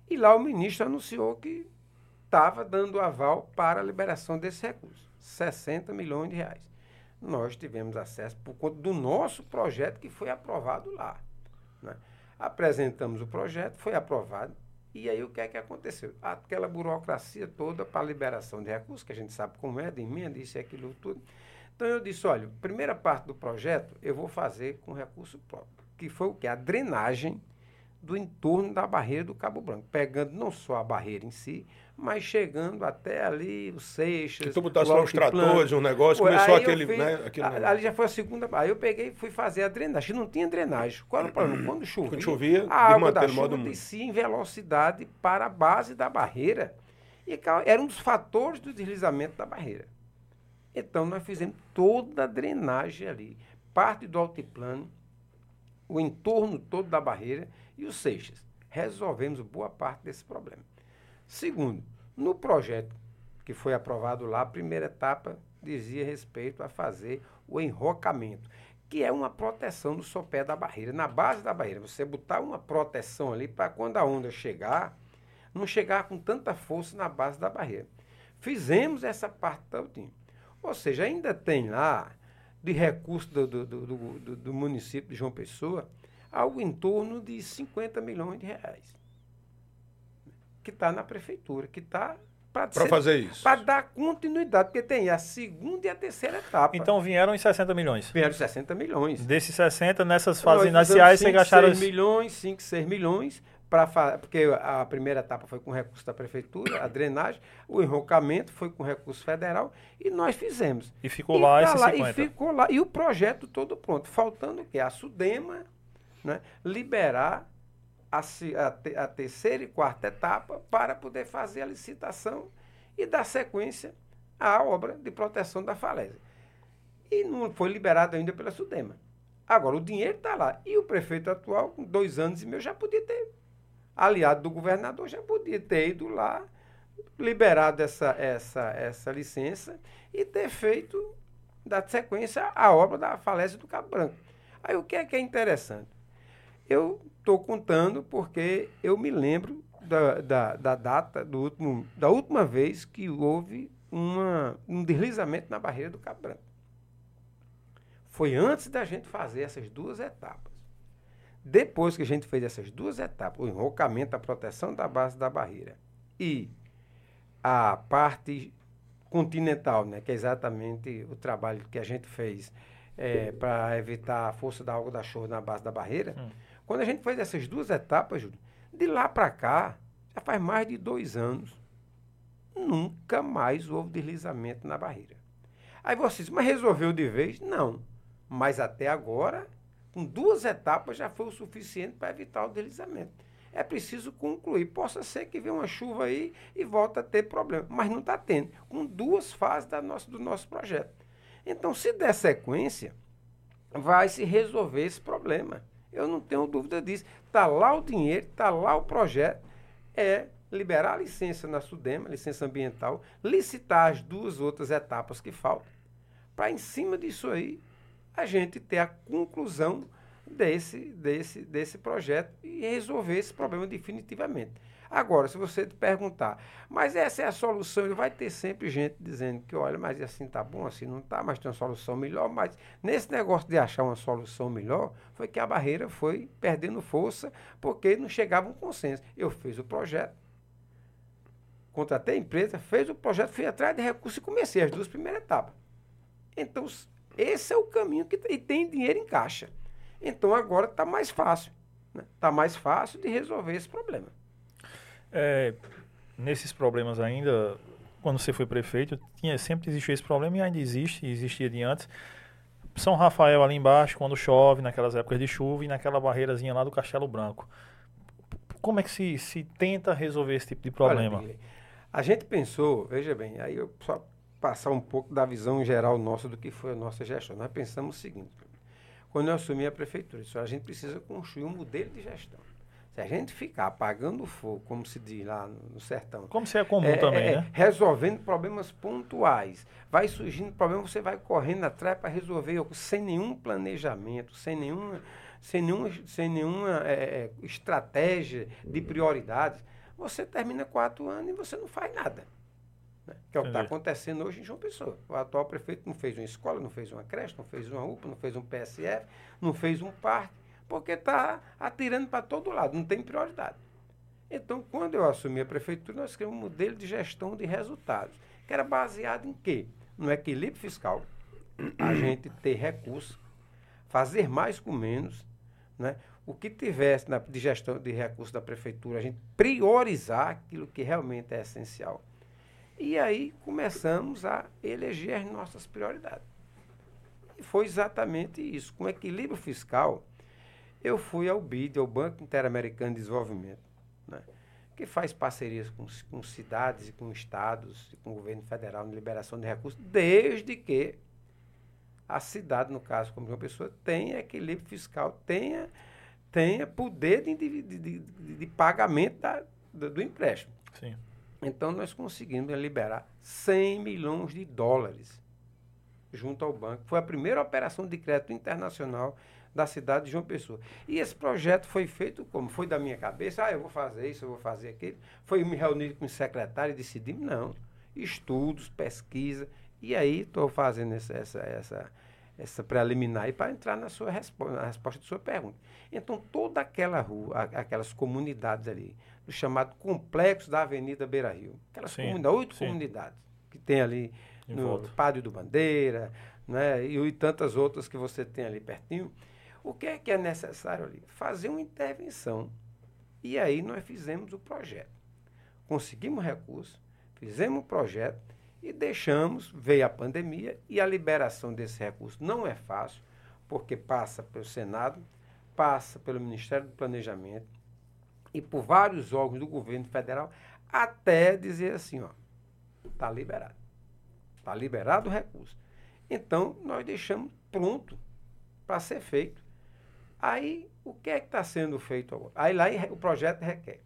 E lá o ministro anunciou que estava dando aval para a liberação desse recurso, 60 milhões de reais. Nós tivemos acesso por conta do nosso projeto que foi aprovado lá. né? Apresentamos o projeto, foi aprovado, e aí o que é que aconteceu? Aquela burocracia toda para liberação de recursos, que a gente sabe como é, de emenda, isso e aquilo tudo. Então eu disse, olha, primeira parte do projeto eu vou fazer com recurso próprio, que foi o que? A drenagem do entorno da barreira do Cabo Branco, pegando não só a barreira em si, mas chegando até ali os Seixas. Que tu botasse o lá os Altiplano. tratores, um negócio, começou aí aquele, fiz- né, aquele a-. Ali já foi a segunda. Aí eu peguei e fui fazer a drenagem. Não tinha drenagem. Qual era o problema? Quando chovia, Quando chovia, a água da o chuva descia em velocidade para a base da barreira. E era um dos fatores do deslizamento da barreira. Então nós fizemos toda a drenagem ali. Parte do altiplano, o entorno todo da barreira e os Seixas. Resolvemos boa parte desse problema. Segundo, no projeto que foi aprovado lá, a primeira etapa dizia respeito a fazer o enrocamento, que é uma proteção no sopé da barreira, na base da barreira. Você botar uma proteção ali para quando a onda chegar, não chegar com tanta força na base da barreira. Fizemos essa parte todinha. Ou seja, ainda tem lá, de recurso do, do, do- do- do município de João Pessoa, algo em torno de 50 milhões de reais. Que está na prefeitura, que está Para fazer isso. para dar continuidade, porque tem a segunda e a terceira etapa. Então vieram em 60 milhões. vieram 60 milhões. Desses 60, nessas fases iniciais, você gastaram. seis milhões, 5, 6 milhões, pra, fa- porque a primeira etapa foi com recurso da prefeitura, a drenagem, o enrocamento foi com recurso federal, e nós fizemos. E ficou E lá tá esses lá, 50. E ficou lá. E o projeto todo pronto. Faltando o quê? A Sudema né, liberar a, a a terceira e quarta etapa para poder fazer a licitação e dar sequência à obra de proteção da falésia. E não foi liberado ainda pela Sudema. Agora, o dinheiro está lá. E o prefeito atual, com dois anos e meio, já podia ter, aliado do governador, já podia ter ido lá, liberado essa, essa, essa licença e ter feito, dado sequência à obra da falésia do Cabo Branco. Aí o que é que é interessante? Eu estou contando porque eu me lembro da, da, da data do último, da última vez que houve uma, um deslizamento na barreira do Cabo. Foi antes da gente fazer essas duas etapas. Depois que a gente fez essas duas etapas, o enrocamento, a proteção da base da barreira e a parte continental, né, que é exatamente o trabalho que a gente fez para evitar a força da água da chuva na base da barreira, Hum. Quando a gente fez essas duas etapas, Júlio, de lá para cá, já faz mais de dois anos, nunca mais houve deslizamento na barreira. Aí você diz, mas resolveu de vez? Não. Mas até agora, com duas etapas já foi o suficiente para evitar o deslizamento. É preciso concluir. Possa ser que venha uma chuva aí e volta a ter problema, mas não está tendo. Com duas fases da nossa, do nosso projeto. Então, se der sequência, vai se resolver esse problema. Eu não tenho dúvida disso. Está lá o dinheiro, está lá o projeto. É liberar a licença na Sudema, licença ambiental, licitar as duas outras etapas que faltam, para em cima disso aí a gente ter a conclusão desse, desse, desse projeto e resolver esse problema definitivamente. Agora, se você te perguntar, mas essa é a solução, vai ter sempre gente dizendo que, olha, mas assim tá bom, assim não tá, mas tem uma solução melhor. Mas nesse negócio de achar uma solução melhor, foi que a barreira foi perdendo força, porque não chegava um consenso. Eu fiz o projeto, contratei a empresa, fez o projeto, fui atrás de recursos e comecei as duas primeiras etapas. Então, esse é o caminho que e tem dinheiro em caixa. Então agora está mais fácil. Está né? Tá mais fácil de resolver esse problema. É, nesses problemas ainda, quando você foi prefeito, tinha, sempre existiu esse problema e ainda existe, e existia de antes. São Rafael ali embaixo, quando chove, naquelas épocas de chuva, e naquela barreirazinha lá do Castelo Branco. Como é que se, se tenta resolver esse tipo de problema? Olha, a gente pensou, veja bem, aí eu só passar um pouco da visão geral nossa do que foi a nossa gestão. Nós pensamos o seguinte, quando eu assumi a prefeitura, a gente precisa construir um modelo de gestão. Se a gente ficar apagando fogo, como se diz lá no, sertão. Como se é comum é, também, é, né? Resolvendo problemas pontuais. Vai surgindo problema, você vai correndo atrás para resolver sem nenhum planejamento, sem nenhuma, sem nenhuma, sem nenhuma é, é, estratégia de prioridades. Você termina quatro anos e você não faz nada. Né? Que é o que está acontecendo hoje em João Pessoa. O atual prefeito não fez uma escola, não fez uma creche, não fez uma UPA, não fez um PSF, não fez um parque porque está atirando para todo lado, não tem prioridade. Então, quando eu assumi a prefeitura, nós criamos um modelo de gestão de resultados, que era baseado em quê? No equilíbrio fiscal, a gente ter recursos, fazer mais com menos, né? o que tivesse na, de gestão de recursos da prefeitura, a gente priorizar aquilo que realmente é essencial. E aí começamos a eleger as nossas prioridades. E foi exatamente isso. Com equilíbrio fiscal, eu fui ao BID, ao Banco Interamericano de Desenvolvimento, né, que faz parcerias com, com cidades e com estados e com o governo federal na liberação de recursos, desde que a cidade, no caso, como uma pessoa, tenha equilíbrio fiscal, tenha, tenha poder de, de, de, de pagamento da, do, do empréstimo. Sim. Então, nós conseguimos liberar 100 milhões de dólares junto ao banco. Foi a primeira operação de crédito internacional da cidade de João Pessoa. E esse projeto foi feito como? Foi da minha cabeça, ah, eu vou fazer isso, eu vou fazer aquilo. Foi me reunir com o secretário e decidimos, não. Estudos, pesquisa. E aí estou fazendo essa, essa, essa, essa preliminar para entrar na sua resposta, na resposta de sua pergunta. Então, toda aquela rua, aquelas comunidades ali, do chamado complexo da Avenida Beira Rio, aquelas sim, comunidades, oito sim. comunidades que tem ali em no volta. Pádio do Bandeira, né, e, e tantas outras que você tem ali pertinho, o que é que é necessário ali? Fazer uma intervenção. E aí nós fizemos o projeto. Conseguimos recursos, fizemos o projeto e deixamos, veio a pandemia e a liberação desse recurso não é fácil, porque passa pelo Senado, passa pelo Ministério do Planejamento e por vários órgãos do governo federal, até dizer assim, ó, está liberado. Está liberado o recurso. Então, nós deixamos pronto para ser feito. Aí, o que é que está sendo feito agora? Aí lá o projeto requer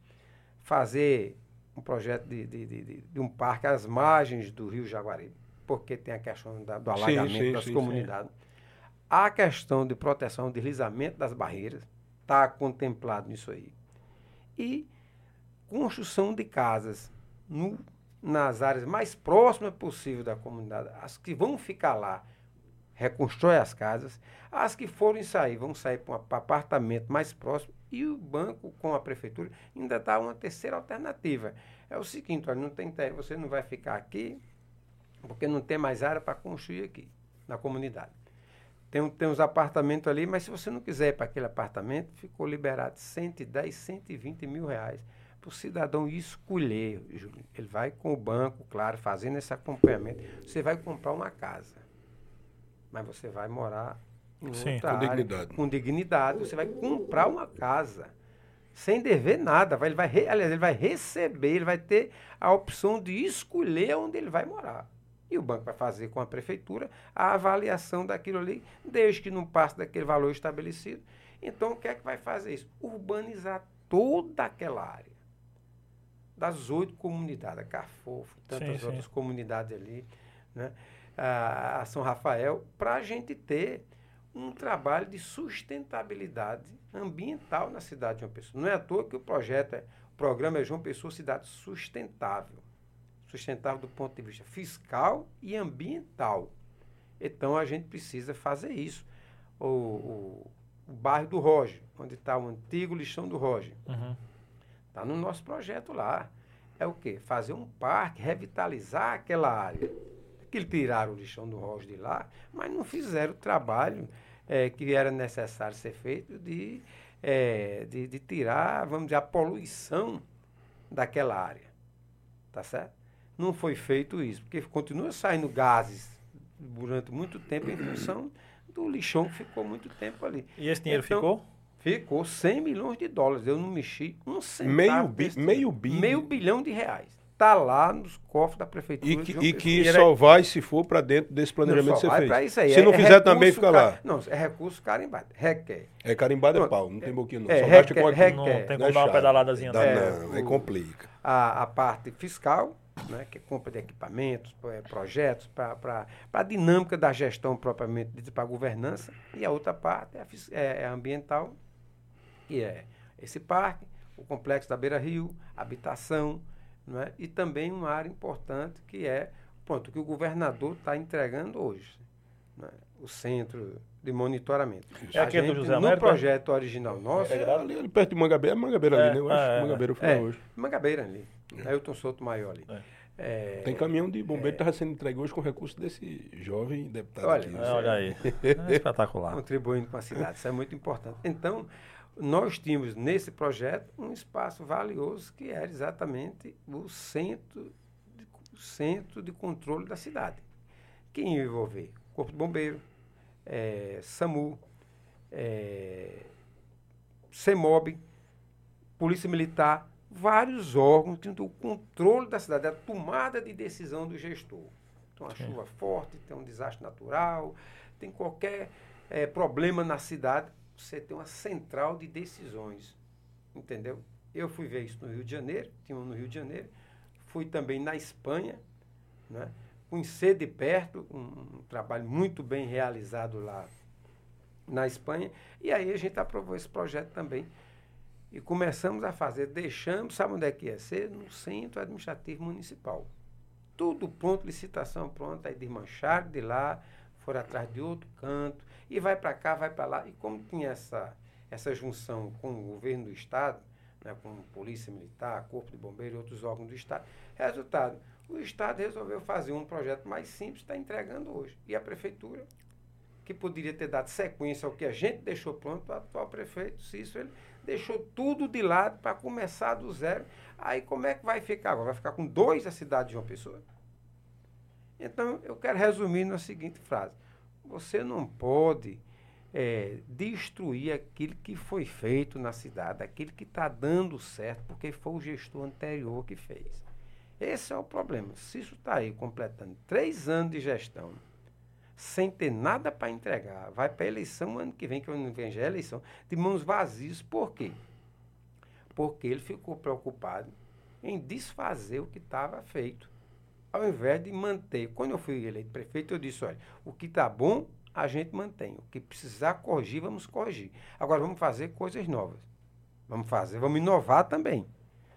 fazer um projeto de, de, de, de um parque às margens do rio Jaguaribe, porque tem a questão da, do alagamento sim, sim, das sim, comunidades. A questão de proteção, deslizamento das barreiras, está contemplado nisso aí. E construção de casas no, nas áreas mais próximas possível da comunidade, as que vão ficar lá reconstrói as casas. As que forem sair, vão sair para um apartamento mais próximo. E o banco, com a prefeitura, ainda dá uma terceira alternativa. É o seguinte, olha, não tem, você não vai ficar aqui, porque não tem mais área para construir aqui, na comunidade. Tem, tem uns apartamentos ali, mas se você não quiser ir para aquele apartamento, ficou liberado 110, 120 mil reais para o cidadão escolher. Ele vai com o banco, claro, fazendo esse acompanhamento. Você vai comprar uma casa mas você vai morar em Sim, outra com área, dignidade. com dignidade. Você vai comprar uma casa sem dever nada. Vai, ele, vai re, aliás, ele vai receber, ele vai ter a opção de escolher onde ele vai morar. E o banco vai fazer com a prefeitura a avaliação daquilo ali, desde que não passe daquele valor estabelecido. Então, o que é que vai fazer isso? Urbanizar toda aquela área. Das oito comunidades, a Carfofo, tantas sim, outras sim. comunidades ali, né? A, São Rafael, para a gente ter um trabalho de sustentabilidade ambiental na cidade de João Pessoa. Não é à toa que o projeto é, o programa é João Pessoa Cidade Sustentável. Sustentável do ponto de vista fiscal e ambiental. Então a gente precisa fazer isso. O, o, o bairro do Roger, onde está o antigo lixão do Roger. Está uhum. Tá no nosso projeto lá. É o quê? Fazer um parque, revitalizar aquela área que tiraram o lixão do Rojo de lá, mas não fizeram o trabalho é, que era necessário ser feito de, é, de, de, tirar, vamos dizer, a poluição daquela área. Tá certo? não foi feito isso, porque continua saindo gases durante muito tempo em função do lixão que ficou muito tempo ali. E esse dinheiro Então, ficou? Ficou 100 milhões de dólares. Eu não mexi um centavo. Meio bi- meio bi. Meio bilhão de reais. Está lá nos cofres da prefeitura. E de que, João e Pessoa. que E era- só vai se for para dentro desse planejamento Não que você vai fez. pra isso aí. Se É- não é fizer também, fica ca- lá. Não, é recurso carimbado. Requer. É carimbado é pau, não tem boquinha não. É, Só gasta com a requer. Não É, tem não como é dar uma pedaladazinha. Dá não. não, aí complica. a, a parte fiscal, né, que é compra de equipamentos, eh, projetos, para a dinâmica da gestão propriamente dita, para a governança, e a outra parte é, é- é a ambiental, que é esse parque, o complexo da Beira Rio, habitação, não é? e também uma área importante que é pronto, o que o governador está entregando hoje, não é? o centro de monitoramento. É A aquele do gente, José No Américo, é? projeto original nosso, É, ali, ali perto de Mangabeira, é Mangabeira É, ali, né? Eu acho é, é. Mangabeira fui É. hoje. Mangabeira ali, Ailton Souto Maior ali. É, Tem caminhão de bombeiro que estava sendo entregue hoje com recurso desse jovem deputado Olha, aqui. É, olha aí. É espetacular. contribuindo com a cidade. Isso é muito importante. Então, nós tínhamos nesse projeto um espaço valioso que era exatamente o centro de, o centro de controle da cidade. Quem ia envolver? Corpo de Bombeiro, eh, SAMU, eh, CEMOB, Polícia Militar, vários órgãos que tinham o controle da cidade, a tomada de decisão do gestor. Então, uma chuva forte, tem um desastre natural, tem qualquer eh, problema na cidade, você tem uma central de decisões. Entendeu? Eu fui ver isso no Rio de Janeiro, tinha um no Rio de Janeiro, fui também na Espanha, né? conhecer de perto um, um trabalho muito bem realizado lá na Espanha, e aí a gente aprovou esse projeto também. E começamos a fazer, deixamos, sabe onde é que ia ser? No Centro Administrativo Municipal. Tudo pronto, licitação pronta, aí desmancharam de lá, foram atrás de outro canto, e vai para cá, vai para lá. E como tinha essa, essa junção com o governo do Estado, né, com Polícia Militar, Corpo de Bombeiro e outros órgãos do Estado, resultado, o Estado resolveu fazer um projeto mais simples, está entregando hoje. E a Prefeitura, que poderia ter dado sequência ao que a gente deixou pronto, o atual prefeito Cícero, ele deixou tudo de lado para começar do zero. Aí como é que vai ficar agora? Vai ficar com dois a cidade de João Pessoa? Então, eu quero resumir na seguinte frase. Você não pode é, destruir aquilo que foi feito na cidade, aquilo que está dando certo, porque foi o gestor anterior que fez. Esse é o problema. Se isso está aí completando três anos de gestão, sem ter nada para entregar, vai para a eleição ano que vem, que ano que vem já é eleição, de mãos vazias. Por quê? Porque ele ficou preocupado em desfazer o que estava feito, ao invés de manter. Quando eu fui eleito prefeito, eu disse: olha, o que está bom, a gente mantém. O que precisar corrigir, vamos corrigir. Agora vamos fazer coisas novas. Vamos fazer, vamos inovar também.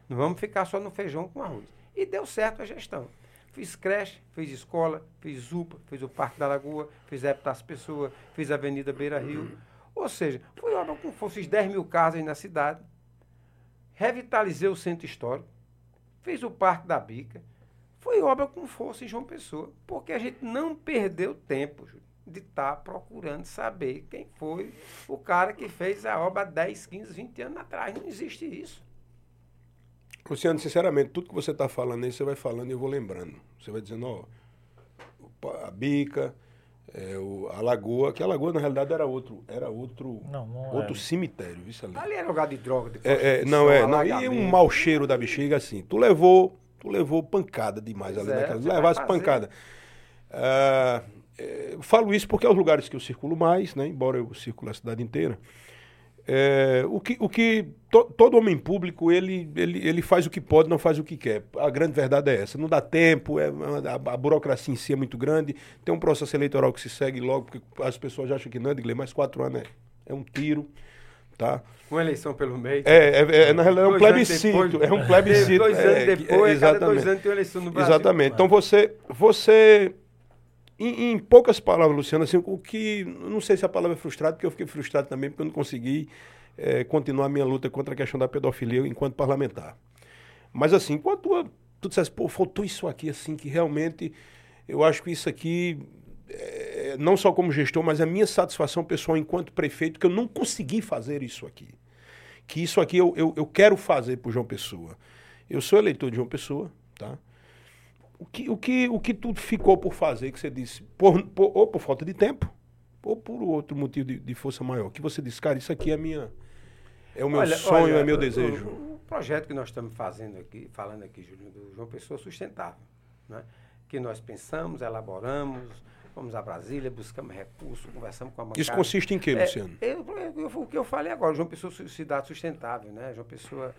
Não vamos ficar só no feijão com arroz. E deu certo a gestão. Fiz creche, fiz escola, fiz UPA, fiz o Parque da Lagoa, fiz Época das Pessoas, fiz a Avenida Beira Rio. Ou seja, foi obra com fiz 10 mil casas na cidade, revitalizei o centro histórico, fiz o Parque da Bica. Foi obra com força em João Pessoa, porque a gente não perdeu tempo de estar procurando saber quem foi o cara que fez a obra há 10, 15, 20 anos atrás. Não existe isso. Luciano, sinceramente, tudo que você está falando aí, você vai falando e eu vou lembrando. Você vai dizendo, ó, a bica, é, o- a lagoa, que a lagoa na realidade era outro, era outro, Não, não outro é. cemitério, isso ali. Ali era lugar de droga, de É, é, não, é, não, e um mau cheiro da bexiga assim. Tu levou, tu levou pancada demais Pois ali é, naquela. você vai Levasse pancada. Ah, é, falo isso porque é os lugares que eu circulo mais, né? Embora eu circule a cidade inteira. É, o que, o que to- todo homem público ele, ele, ele faz o que pode, não faz o que quer. A grande verdade é essa. Não dá tempo, é, a, a burocracia em si é muito grande. Tem um processo eleitoral que se segue logo, porque as pessoas acham que não, Edgley, mais quatro anos é, é um tiro, tá? Uma eleição pelo meio. É, é, é, na realidade é um Dois plebiscito. é um plebiscito. Dois é, anos que- é, depois, cada dois exatamente. anos tem uma eleição no Brasil. Exatamente. Então você, você em, em poucas palavras, Luciano, assim, o que, não sei se a palavra é frustrado, porque eu fiquei frustrado também porque eu não consegui eh, continuar a minha luta contra a questão da pedofilia enquanto parlamentar. Mas assim, enquanto tu dissesse, pô, faltou isso aqui, assim, que realmente eu acho que isso aqui, eh, não só como gestor, mas a minha satisfação pessoal enquanto prefeito, que eu não consegui fazer isso aqui. Que isso aqui eu, eu, eu quero fazer por João Pessoa. Eu sou eleitor de João Pessoa, tá? o que, o que, o que tudo ficou por fazer, que você disse, por, por, ou por falta de tempo, ou por outro motivo de, de, força maior, que você disse, cara, isso aqui é minha. É o meu olha, sonho, olha, é meu desejo. O, o, projeto que nós estamos fazendo aqui, falando aqui, Júlio, do João Pessoa Sustentável, né? que nós pensamos, elaboramos, Fomos a Brasília, buscamos recursos, conversamos com a bancada. Isso consiste em quê, é, Luciano? É, eu, eu, o que eu falei agora, João Pessoa cidade sustentável, né? João Pessoa.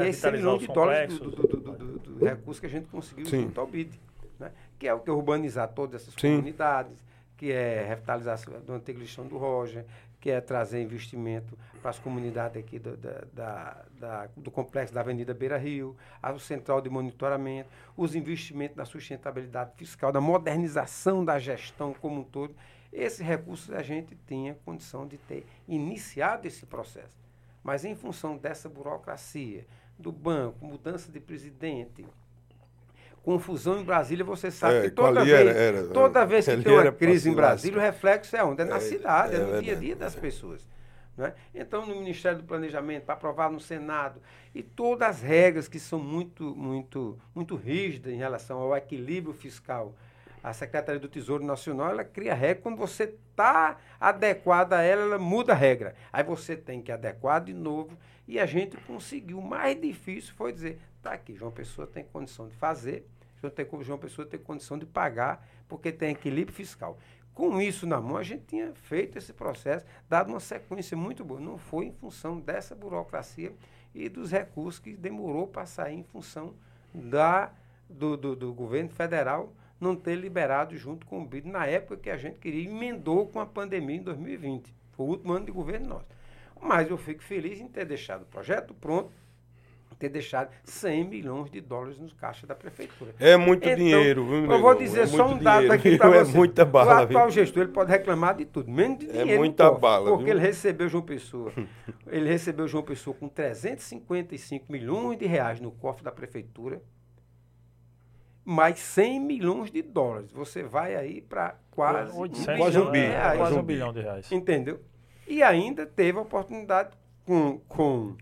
E esse milhão de dólares do, do, do, do, recurso que a gente conseguiu Sim. junto ao BID. Né? Que é o que urbanizar todas essas Sim. comunidades, que é revitalização do antigo lixão do Roger, que é trazer investimento para as comunidades aqui do, da, da, da, do complexo da Avenida Beira Rio, a central de monitoramento, os investimentos na sustentabilidade fiscal, na modernização da gestão como um todo. Esses recursos a gente tinha condição de ter iniciado esse processo. Mas em função dessa burocracia, do banco, mudança de presidente, confusão em Brasília, você sabe é, que toda vez, era, era, toda vez que tem uma crise em Brasília, o reflexo é onde? É na é, cidade, é, é no dia a dia das pessoas. Né? Então, no Ministério do Planejamento, para aprovar no Senado, e todas as regras que são muito, muito, muito rígidas em relação ao equilíbrio fiscal. A Secretaria do Tesouro Nacional, ela cria regra, quando você está adequado a ela, ela muda a regra. Aí você tem que adequar de novo, e a gente conseguiu. O mais difícil foi dizer, tá aqui, João Pessoa tem condição de fazer, João Pessoa tem condição de pagar, porque tem equilíbrio fiscal. Com isso na mão, a gente tinha feito esse processo, dado uma sequência muito boa. Não foi em função dessa burocracia e dos recursos que demorou para sair em função da, do, do, do governo federal não ter liberado junto com o BID na época que a gente queria, emendou com a pandemia em 2020. Foi o último ano de governo nosso. Mas eu fico feliz em ter deixado o projeto pronto, ter deixado 100 milhões de dólares nos caixas da prefeitura. É muito então, dinheiro, viu, Eu vou dizer é só um dado dinheiro, aqui para você. É muita bala, O atual viu? gestor ele pode reclamar de tudo, menos de é dinheiro. É muita bala, Porque viu? ele recebeu João Pessoa. ele recebeu João Pessoa com 355 milhões de reais no cofre da prefeitura, mais 100 milhões de dólares. Você vai aí para quase, um, quase um bilhão, é, quase um bilhão de reais. Entendeu? E ainda teve a oportunidade com, com,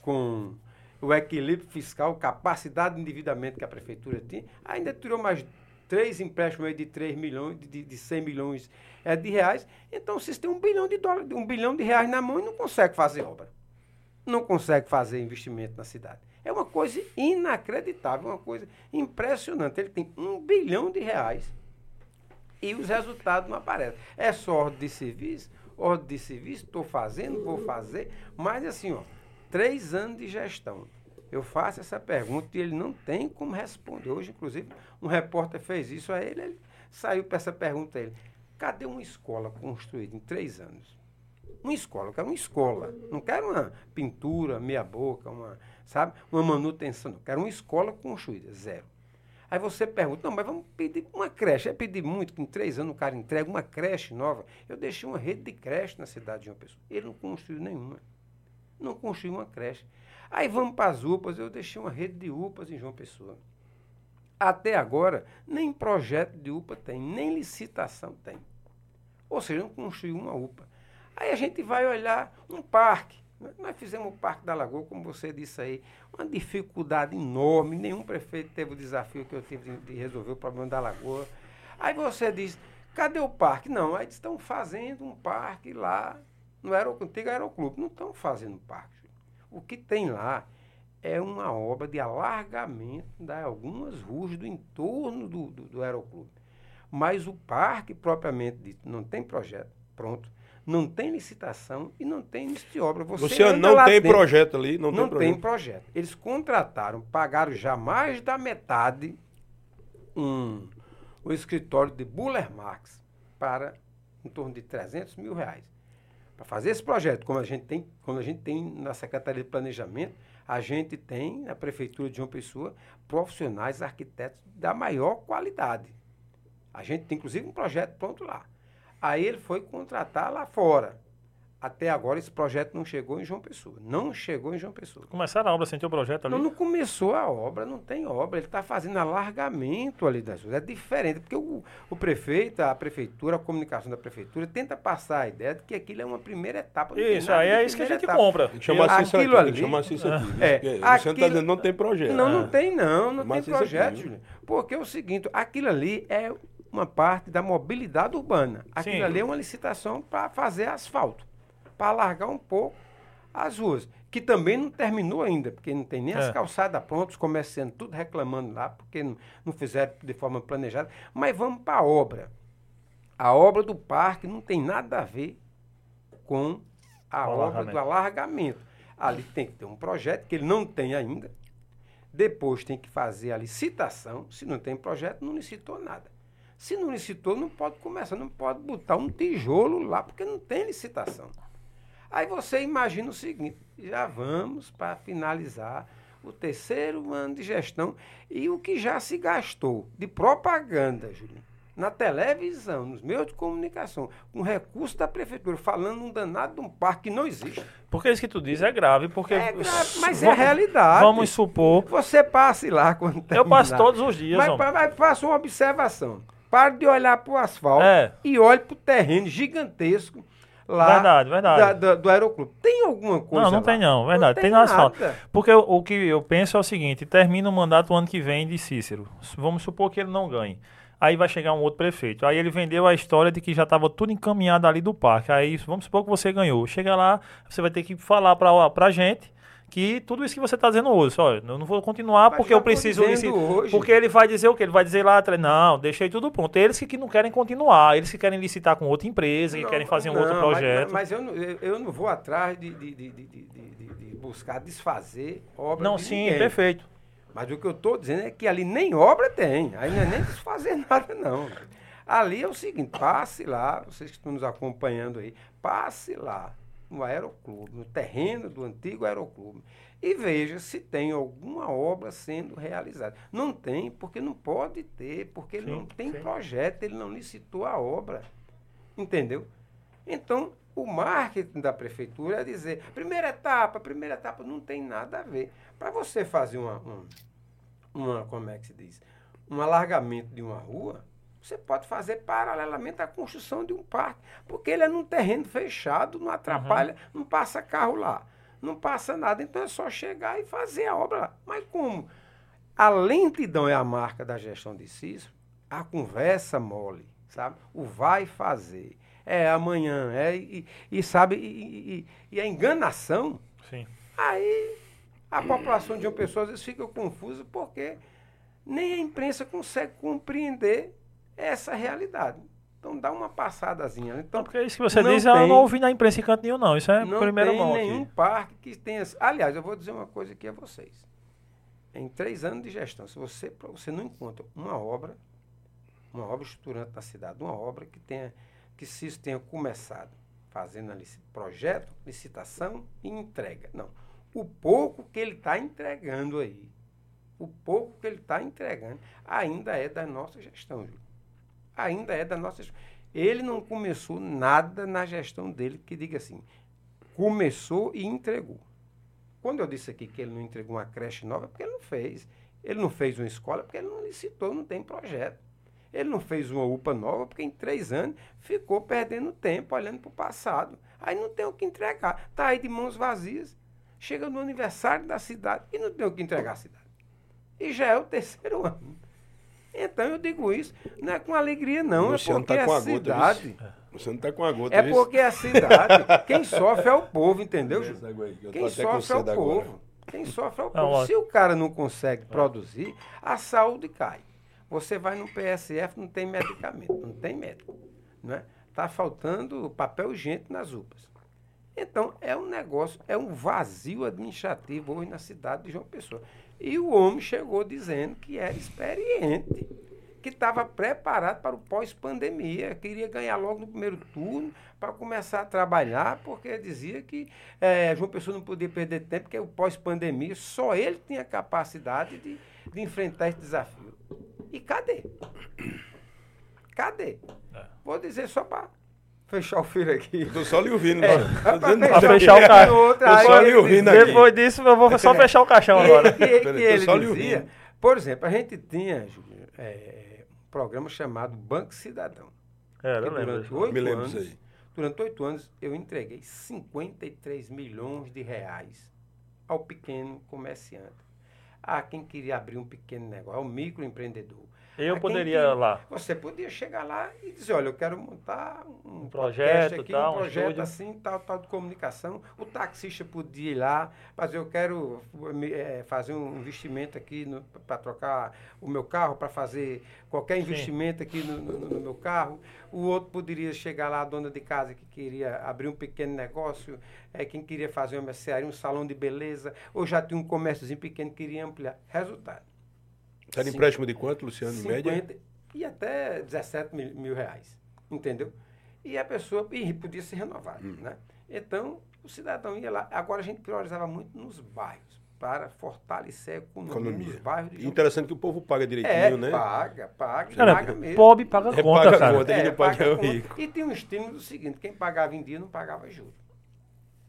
com o equilíbrio fiscal, capacidade de endividamento que a prefeitura tinha, ainda tirou mais três empréstimos de 3 milhões, de, de 100 milhões é, de reais. Então, vocês têm um bilhão de dólares, um bilhão de reais na mão e não consegue fazer obra. Não consegue fazer investimento na cidade. É uma coisa inacreditável, uma coisa impressionante. Ele tem um bilhão de reais e os resultados não aparecem. É só ordem de serviço, ordem de serviço, estou fazendo, vou fazer, mas assim, ó, três anos de gestão. Eu faço essa pergunta e ele não tem como responder. Hoje, inclusive, um repórter fez isso a ele, ele saiu para essa pergunta a ele. Cadê uma escola construída em três anos? Uma escola, eu quero uma escola. Não quero uma pintura, meia boca, uma, sabe? Uma manutenção. Não. Quero uma escola construída, zero. Aí você pergunta, não, mas vamos pedir uma creche. É pedir muito, que em três anos o cara entrega uma creche nova. Eu deixei uma rede de creche na cidade de uma pessoa. Ele não construiu nenhuma não construí uma creche. Aí vamos para as UPAs, eu deixei uma rede de UPAs em João Pessoa. Até agora, nem projeto de UPA tem, nem licitação tem. Ou seja, não construiu uma UPA. Aí a gente vai olhar um parque. Nós fizemos o Parque da Lagoa, como você disse aí, uma dificuldade enorme. Nenhum prefeito teve o desafio que eu tive de resolver o problema da Lagoa. Aí você diz, cadê o parque? Não, aí estão fazendo um parque lá no antigo aeroclube. Não estão fazendo parque. O que tem lá é uma obra de alargamento de algumas ruas do entorno do, do, do aeroclube. Mas o parque, propriamente dito, não tem projeto pronto, não tem licitação e não tem início de obra. Você, Você não tem dentro, projeto ali? Não, não tem, projeto. tem projeto. Eles contrataram, pagaram já mais da metade um, um escritório de Buller Marx para em torno de 300 mil reais. Para fazer esse projeto, como a gente tem, como a gente tem na Secretaria de Planejamento, a gente tem na Prefeitura de João Pessoa profissionais arquitetos da maior qualidade. A gente tem inclusive um projeto pronto lá. Aí ele foi contratar lá fora. Até agora esse projeto não chegou em João Pessoa. Não chegou em João Pessoa. Começaram a obra sem ter o projeto ali? Não, não começou a obra, não tem obra. Ele está fazendo alargamento ali das coisas. É diferente, porque o, o, prefeito, a prefeitura, a comunicação da prefeitura tenta passar a ideia de que aquilo é uma primeira etapa. Isso, aí é isso que a gente etapa. compra. Chama assim aquilo aqui, ali. Chama isso aqui. É, você está dizendo não tem projeto. Não, não tem não, não Mas tem projeto, Júlio. Porque é o seguinte, aquilo ali é uma parte da mobilidade urbana. Aquilo Sim. ali é uma licitação para fazer asfalto para alargar um pouco as ruas, que também não terminou ainda, porque não tem nem é. as calçadas prontas, comerciantes tudo reclamando lá, porque não, não fizeram de forma planejada. Mas vamos para a obra. A obra do parque não tem nada a ver com a o obra do alargamento. Ali tem que ter um projeto que ele não tem ainda. Depois tem que fazer a licitação. Se não tem projeto, não licitou nada. Se não licitou, não pode começar, não pode botar um tijolo lá, porque não tem licitação. Aí você imagina o seguinte: já vamos para finalizar o terceiro ano de gestão e o que já se gastou de propaganda, Julinho, na televisão, nos meios de comunicação, com recurso da prefeitura, falando um danado de um parque que não existe. Porque isso que tu diz é grave, porque... É grave, mas é realidade. Vamos supor... Você passe lá quando Eu passo todos os dias, Mas, mas faça uma observação. Pare de olhar para o asfalto é. e olhe para o terreno gigantesco lá verdade, verdade. Da, da, do aeroclube. Tem alguma coisa Não, não lá? tem não, verdade. Não tem, tem no asfalto. Porque o, o, que eu penso é o seguinte, termina o mandato o ano que vem de Cícero. Vamos supor que ele não ganhe. Aí vai chegar um outro prefeito. Aí ele vendeu a história de que já estava tudo encaminhado ali do parque. Aí vamos supor que você ganhou. Chega lá, você vai ter que falar para a gente que tudo isso que você está dizendo hoje, olha, eu não vou continuar Mas porque eu preciso licitar. Porque ele vai dizer o quê? Ele vai dizer lá, não, deixei tudo pronto. Eles que, que não querem continuar, eles que querem licitar com outra empresa, não, que querem fazer um não, outro projeto. Mas, mas eu, não, eu não vou atrás de, de, de, de buscar desfazer obra Não, sim, ninguém. perfeito. Mas o que eu estou dizendo é que ali nem obra tem, aí não é nem desfazer nada, não. Ali é o seguinte, passe lá, vocês que estão nos acompanhando aí, passe lá no aeroclube, no terreno do antigo aeroclube, e veja se tem alguma obra sendo realizada. Não tem, porque não pode ter, porque sim, ele não tem sim. projeto, ele não licitou a obra. Entendeu? Então, o marketing da prefeitura é dizer, primeira etapa, primeira etapa, não tem nada a ver. Para você fazer uma, uma, uma, como é que se diz, um alargamento de uma rua, você pode fazer paralelamente à construção de um parque, porque ele é num terreno fechado, não atrapalha, uhum. não passa carro lá, não passa nada. Então é só chegar e fazer a obra lá. Mas como a lentidão é a marca da gestão de Cícero, a conversa mole, sabe? O vai fazer, é amanhã, é, e, e sabe, e, e, e, a enganação, Sim. aí a população de uma pessoa às vezes fica confusa porque nem a imprensa consegue compreender essa realidade. Então dá uma passadazinha. Então, não, porque isso que você diz, tem, eu não ouvi na imprensa em canto nenhum, não. Isso é não primeiro Não tem nenhum parque que tenha. Aliás, eu vou dizer uma coisa aqui a vocês. Em três anos de gestão, se você, você não encontra uma obra, uma obra estruturante da cidade, uma obra que tenha, que se isso tenha começado fazendo ali projeto, licitação e entrega. Não. O pouco que ele está entregando aí, o pouco que ele está entregando, ainda é da nossa gestão, Júlio ainda é da nossa. Ele não começou nada na gestão dele que diga assim, começou e entregou. Quando eu disse aqui que ele não entregou uma creche nova, é porque ele não fez. Ele não fez uma escola porque ele não licitou, não tem projeto. Ele não fez uma UPA nova porque em três anos ficou perdendo tempo olhando para o passado. Aí não tem o que entregar. Está aí de mãos vazias. Chega no aniversário da cidade e não tem o que entregar à cidade. E já é o terceiro ano. Então eu digo isso, não é com alegria, não, é porque tá com a, a cidade. Gota, você não está com a gota. É porque a cidade, quem sofre é o povo, entendeu, Ju? Quem sofre é o povo. Quem sofre é o povo. Se o cara não consegue produzir, a saúde cai. Você vai no PSF, não tem medicamento, não tem médico. Né? Tá faltando papel higiênico nas UPAs. Então, é um negócio, é um vazio administrativo hoje na cidade de João Pessoa. E o homem chegou dizendo que era experiente, que estava preparado para o pós-pandemia, queria ganhar logo no primeiro turno para começar a trabalhar, porque dizia que é, João Pessoa não podia perder tempo, porque o pós-pandemia só ele tinha capacidade de, de enfrentar esse desafio. E cadê? Cadê? É. Vou dizer só para fechar o feiro aqui. Tô só lhe ouvindo. É, né? pra fechar o cara. outra, Tô só lhe ouvindo dizia- aqui. Depois disso, eu vou só fechar o caixão E, agora. e- e tô ele dizia, por exemplo, a gente tinha, Júlio, é, um programa chamado Banco Cidadão. É, que eu lembro. durante oito Me lembro anos, aí. durante oito anos, eu entreguei 53 milhões de reais ao pequeno comerciante. A quem queria abrir um pequeno negócio, ao microempreendedor. Eu poderia queria- lá. Você podia chegar lá e dizer, olha, eu quero montar um, Um projeto, aqui, tal, um um projeto estúdio. assim, tal, tal de comunicação. O taxista podia ir lá, mas eu quero eh, fazer um investimento aqui para trocar o meu carro, para fazer qualquer investimento aqui no, no- no meu carro. O outro poderia chegar lá, a dona de casa que queria abrir um pequeno negócio, é, quem queria fazer uma mercearia, um salão de beleza, ou já tinha um comérciozinho pequeno que queria ampliar. Resultado. Era Sim. empréstimo de quanto, Luciano, em média? 50 e até 17 mil, mil reais. Entendeu? E a pessoa e podia se renovar. Hum. Né? Então, o cidadão ia lá. Agora a gente priorizava muito nos bairros, para fortalecer a economia, Economia. nos bairros de Interessante que o povo paga direitinho, é, né? paga, paga, Cara, paga mesmo. pobre paga É, conta, paga cara. conta. Que pagar o conta. E tem um estímulo do seguinte, quem pagava em dia não pagava juros.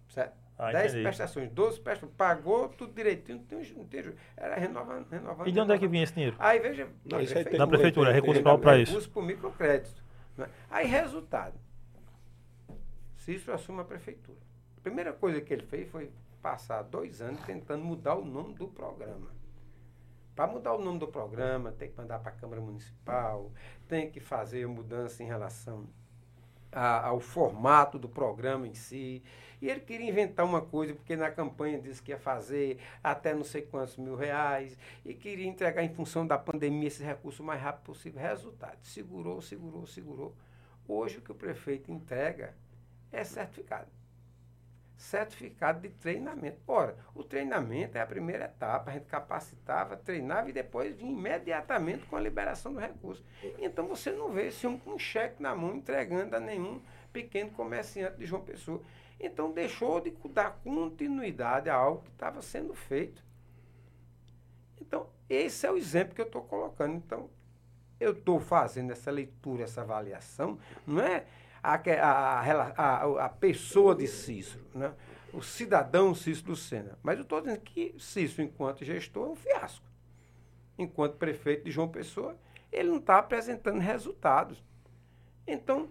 Certo? Ah, 10 entendi. prestações, 12 prestações, pagou tudo direitinho, não tem, não tem juros. Era renovando, renovando. E de onde é que vinha esse dinheiro? Aí veja, Não, isso aí tem- Na prefeitura, tem- recurso para isso. recurso por microcrédito. né? Aí, resultado. Cícero assume a prefeitura. A primeira coisa que ele fez foi passar dois anos tentando mudar o nome do programa. Para mudar o nome do programa, tem que mandar para a Câmara Municipal, tem que fazer mudança em relação a- ao formato do programa em si. E ele queria inventar uma coisa, porque na campanha disse que ia fazer até não sei quantos mil reais, e queria entregar em função da pandemia esse recurso o mais rápido possível. Resultado, segurou, segurou, segurou. Hoje o que o prefeito entrega é certificado. Certificado de treinamento. Ora, o treinamento é a primeira etapa, a gente capacitava, treinava e depois vinha imediatamente com a liberação do recurso. Então você não vê esse homem com um cheque na mão entregando a nenhum pequeno comerciante de João Pessoa. Então deixou de dar continuidade a algo que estava sendo feito. Então, esse é o exemplo que eu estou colocando. Então, eu estou fazendo essa leitura, essa avaliação, não é a, a, a- a pessoa de Cícero, né? o cidadão Cícero Lucena. Mas eu estou dizendo que Cícero, enquanto gestor, é um fiasco. Enquanto prefeito de João Pessoa, ele não está apresentando resultados. Então,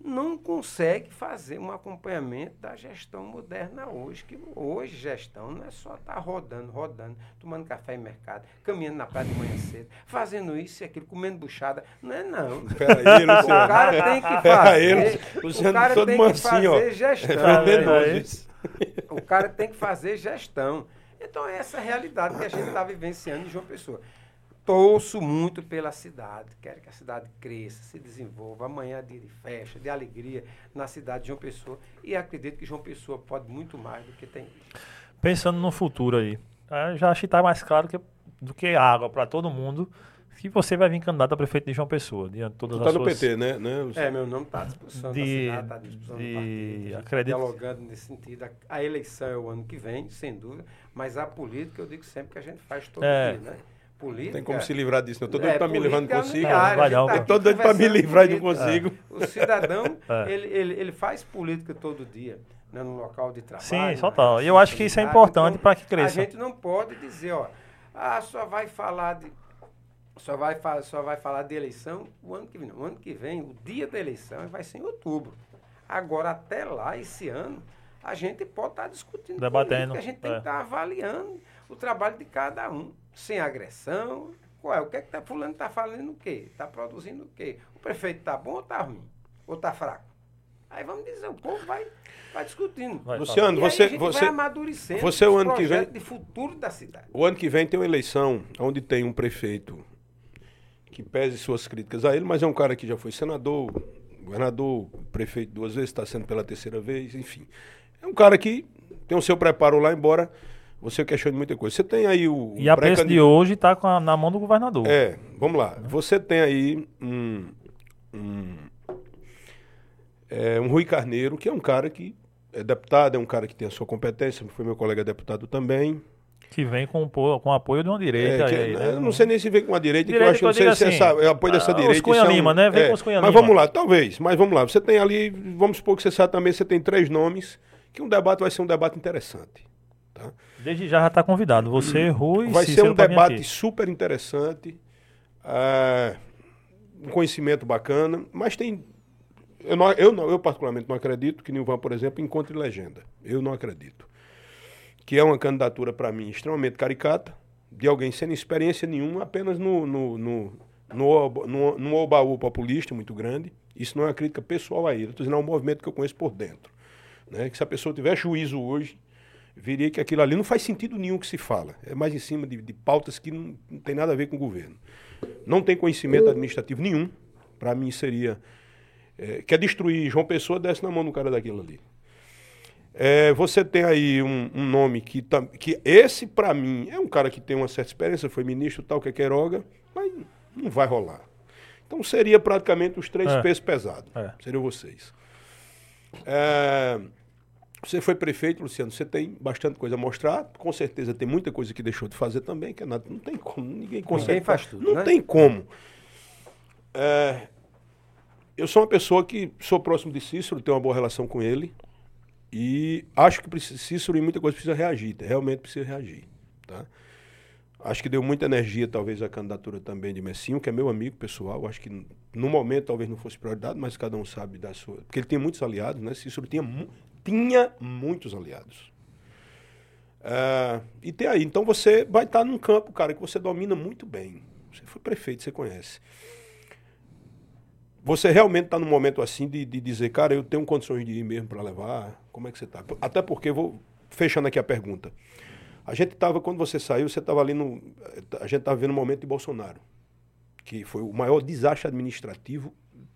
não consegue fazer um acompanhamento da gestão moderna hoje. Que hoje gestão não é só estar rodando, rodando, tomando café em mercado, caminhando na praia de manhã cedo, fazendo isso e aquilo, comendo buchada. Não é não. Peraí, O Luciano. cara tem que Peraí, fazer. Luciano, o cara tem que mansinho, ó. fazer gestão. Tá aí? isso. O cara tem que fazer gestão. Então, é essa a realidade que a gente está vivenciando em João Pessoa. Torço muito pela cidade, quero que a cidade cresça, se desenvolva. Amanhã é dia de festa, de alegria na cidade de João Pessoa. E acredito que João Pessoa pode muito mais do que tem hoje. Pensando no futuro aí, eh, já acho que está mais claro que, do que água para todo mundo que você vai vir candidato a prefeito de João Pessoa, diante de todas Tu as tá no suas... PT, né? né É, meu nome está à disposição De- da cidade, está à disposição de- do partido. acredito- Dialogando nesse sentido. A, a eleição é o ano que vem, sem dúvida, mas a política eu digo sempre que a gente faz todo É. dia, né? Política... Tem como se livrar disso. Eu tô doido É, pra me levando política é consigo. Vai a não, tá aqui Tô doido pra me livrar e não consigo. O cidadão, É. ele, ele, ele faz política todo dia, né, no local de trabalho. Sim, só na tal. E eu acho que isso é importante Então, para que A cresça. gente não pode dizer, ó, ah, só vai falar de só vai, só vai falar de eleição o ano que vem. Não. O ano que vem, o dia da eleição vai ser em outubro. Agora, até lá, esse ano, a gente pode estar discutindo. Debatendo, política, A gente tem é. que estar avaliando o trabalho de cada um, sem agressão. Qual é? O que é que tá, fulano está falando o quê? Está produzindo o quê? O prefeito está bom ou está ruim? Ou está fraco? Aí vamos dizer, o povo vai, vai discutindo. Vai, Luciano, E aí você, a gente você, vai amadurecendo você o ano que vem- de futuro da cidade. o ano que vem tem uma eleição onde tem um prefeito que pese suas críticas a ele, mas é um cara que já foi senador, governador, prefeito duas vezes, está sendo pela terceira vez, enfim. É um cara que tem o seu preparo lá, embora você questione muita coisa. Você tem aí o. E a preço de hoje está na mão do governador. É, vamos lá. Você tem aí um, um, é, um Rui Carneiro, que é um cara que é deputado, é um cara que tem a sua competência, foi meu colega deputado também. Que vem com, com apoio de uma direita. É, que, aí, né? Eu não sei nem se vem com uma direita, Direita que eu acho que não sei digo se assim, essa, é apoio dessa ah, os direita. Cunha é um- Lima, né? Vem com os Cunha Mas Lima. vamos lá, talvez, mas vamos lá. Você tem ali, vamos supor que você sabe também, você tem três nomes, que um debate vai ser um debate interessante. Tá? Desde já já está convidado. Você, Rui, Vai ser Cícero um pra vir debate super interessante, é, um conhecimento bacana, mas tem. Eu, não, eu, não, eu particularmente não acredito que Nilvan, por exemplo, encontre legenda. Eu não acredito. Que é uma candidatura, para mim, extremamente caricata, de alguém sem experiência nenhuma, apenas no, no, no, no, no, no populista muito grande. Isso não é uma crítica pessoal a ele. Estou dizendo, é um movimento que eu conheço por dentro. Né? Que se a pessoa tiver juízo hoje, viria que aquilo ali não faz sentido nenhum que se fala. É mais em cima de, de pautas que não, não tem nada a ver com o governo. Não tem conhecimento administrativo nenhum. Para mim seria. é, quer destruir João Pessoa, desce na mão do cara daquilo ali. É, você tem aí um, um nome que, que esse, para mim, é um cara que tem uma certa experiência, foi ministro tal, que é Queiroga, mas não vai rolar. Então seria praticamente os três É. pesos pesados. É. Seriam vocês. É, você foi prefeito, Luciano, você tem bastante coisa a mostrar. Com certeza tem muita coisa que deixou de fazer também, que é nada, não tem como, ninguém consegue. faz tudo, Não né? tem como. É, eu sou uma pessoa que sou próximo de Cícero, tenho uma boa relação com ele. E acho que precisa- Cícero em muita coisa precisa reagir, realmente precisa reagir. Tá? Acho que deu muita energia, talvez, a candidatura também de Messinho, que é meu amigo pessoal. Acho que no momento talvez não fosse prioridade, mas cada um sabe da sua. Porque ele tem muitos aliados, né? Cícero tinha, tinha muitos aliados. Ah, e tem aí. Então você vai estar num campo, cara, que você domina muito bem. Você foi prefeito, você conhece. Você realmente está num momento assim de, de dizer, cara, eu tenho condições de ir mesmo para levar? Como é que você está? Até porque, vou fechando aqui a pergunta. A gente estava, quando você saiu, você estava ali no. A gente estava vendo o momento de Bolsonaro, que foi o maior desastre administrativo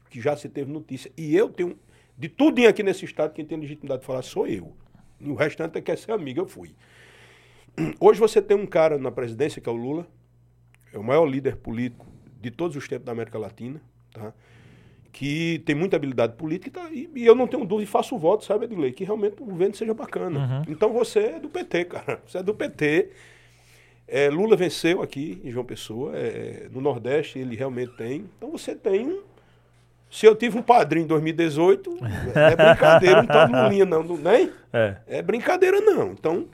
que já se teve notícia. E eu tenho. De tudinho aqui nesse estado, quem tem legitimidade de falar sou eu. E o restante é quer ser amigo, eu fui. Hoje você tem um cara na presidência, que é o Lula, é o maior líder político de todos os tempos da América Latina, tá? que tem muita habilidade política e, tá- e- e eu não tenho dúvida e faço voto, sabe, Edgley, que realmente o governo seja bacana. Então você é do PT, cara. Você é do PT. É, Lula venceu aqui em João Pessoa, é, no Nordeste ele realmente tem. Então você tem um. Se eu tive um padrinho em 2018, é brincadeira, não tá Lulinha, não, não nem? É. É brincadeira, não. Então,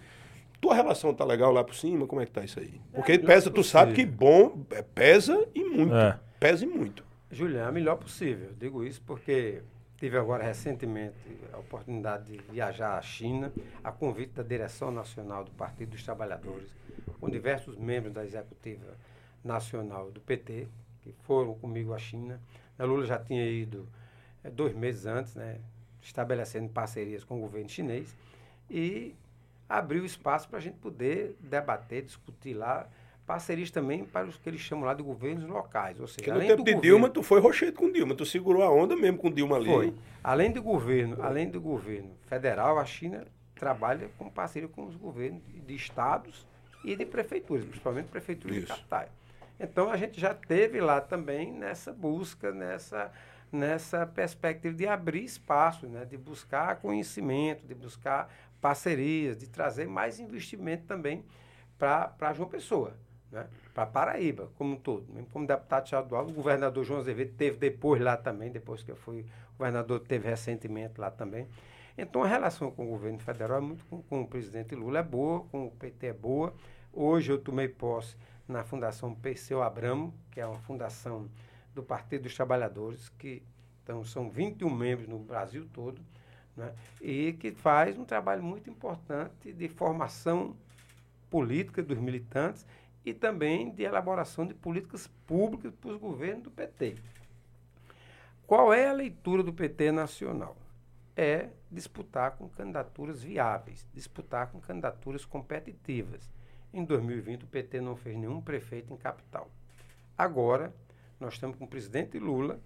tua relação tá legal lá por cima? Como é que tá isso aí? Porque melhor pesa, tu sabe que bom, é, pesa e muito. É. Pesa e muito. Julian, é o melhor possível. Digo isso porque tive agora recentemente a oportunidade de viajar à China, a convite da direção nacional do Partido dos Trabalhadores, com diversos membros da executiva nacional do PT, que foram comigo à China. A Lula já tinha ido eh, dois meses antes, né, estabelecendo parcerias com o governo chinês, e abriu espaço para a gente poder debater, discutir lá parcerias também para os que eles chamam lá de governos locais. Ou seja, Porque no além tempo de governo- Dilma, tu foi rochedo com Dilma. Tu segurou a onda mesmo com Dilma ali. foi. Além do governo, além do governo federal, a China trabalha com parceria com os governos de- de estados e de prefeituras, principalmente prefeituras de Isso. capitais. Então a gente já teve lá também nessa busca, nessa nessa perspectiva de abrir espaço, né, de buscar conhecimento, de buscar parcerias, de trazer mais investimento também para João Pessoa, né? para Paraíba, como um todo. Mesmo como deputado estadual, o governador João Azevedo teve depois lá também, depois que eu fui governador, teve recentemente lá também. Então, a relação com o governo federal é muito com, com o presidente Lula é boa, com o PT é boa. Hoje eu tomei posse na Fundação Perseu Abramo, que é uma fundação do Partido dos Trabalhadores, que então, são 21 membros no Brasil todo, né? e que faz um trabalho muito importante de formação política dos militantes e também de elaboração de políticas públicas para os governos do PT. Qual é a leitura do PT nacional? É disputar com candidaturas viáveis, disputar com candidaturas competitivas. Em 2020, o PT não fez nenhum prefeito em capital. Agora, nós estamos com o presidente Lula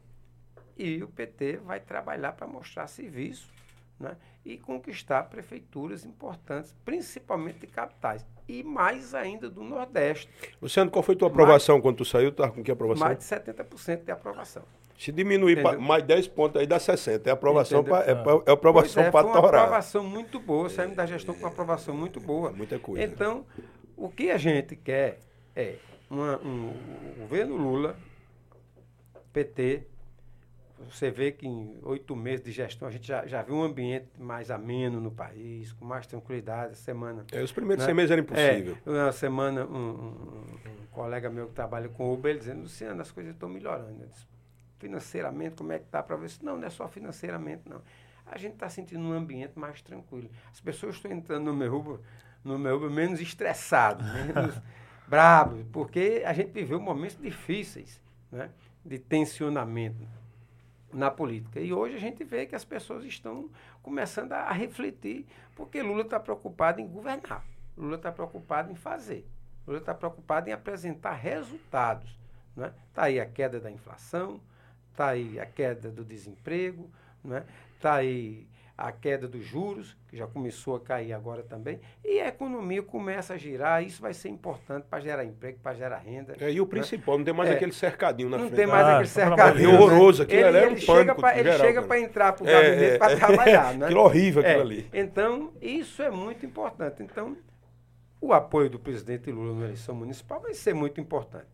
e o PT vai trabalhar para mostrar serviço né, e conquistar prefeituras importantes, principalmente de capitais, e mais ainda do Nordeste. Luciano, qual foi tua aprovação quando tu saiu? Tá com que aprovação? Mais de 70% de aprovação. Se diminuir pra, mais 10 pontos aí dá 60. É aprovação para é, pra- é aprovação Pois é, para foi uma aprovação muito boa, saímos da gestão com uma aprovação muito boa. É muita coisa. Então, O que a gente quer é uma, um, o governo Lula, PT, você vê que em oito meses de gestão a gente já, já viu um ambiente mais ameno no país, com mais tranquilidade. Semana. É, os primeiros né? seis meses era impossível. É, uma semana, um, um, um, colega meu que trabalha com Uber, ele dizendo, Luciano, as coisas estão melhorando. Disse, financeiramente, como é que está para ver? Não, não é só financeiramente, não. A gente está sentindo um ambiente mais tranquilo. As pessoas estão entrando no meu Uber, no meu menos estressados, menos bravos, porque a gente viveu momentos difíceis, né? de tensionamento na política. E hoje a gente vê que as pessoas estão começando a refletir, porque Lula está preocupado em governar, Lula está preocupado em fazer, Lula está preocupado em apresentar resultados. Está né? Tá aí a queda da inflação, está aí a queda do desemprego, está né? Tá aí a queda dos juros, que já começou a cair agora também, e a economia começa a girar, isso vai ser importante para gerar emprego, para gerar renda. É, e o né? principal, né? não tem mais é, aquele cercadinho na não frente. Não tem mais ah, aquele cercadinho. É horroroso, aquilo ele, é um chega pra, Ele geral, chega para entrar para o gabinete é, para trabalhar. Né? Aquilo horrível aquilo é, ali. Então, isso é muito importante. Então, o apoio do presidente Lula na eleição municipal vai ser muito importante.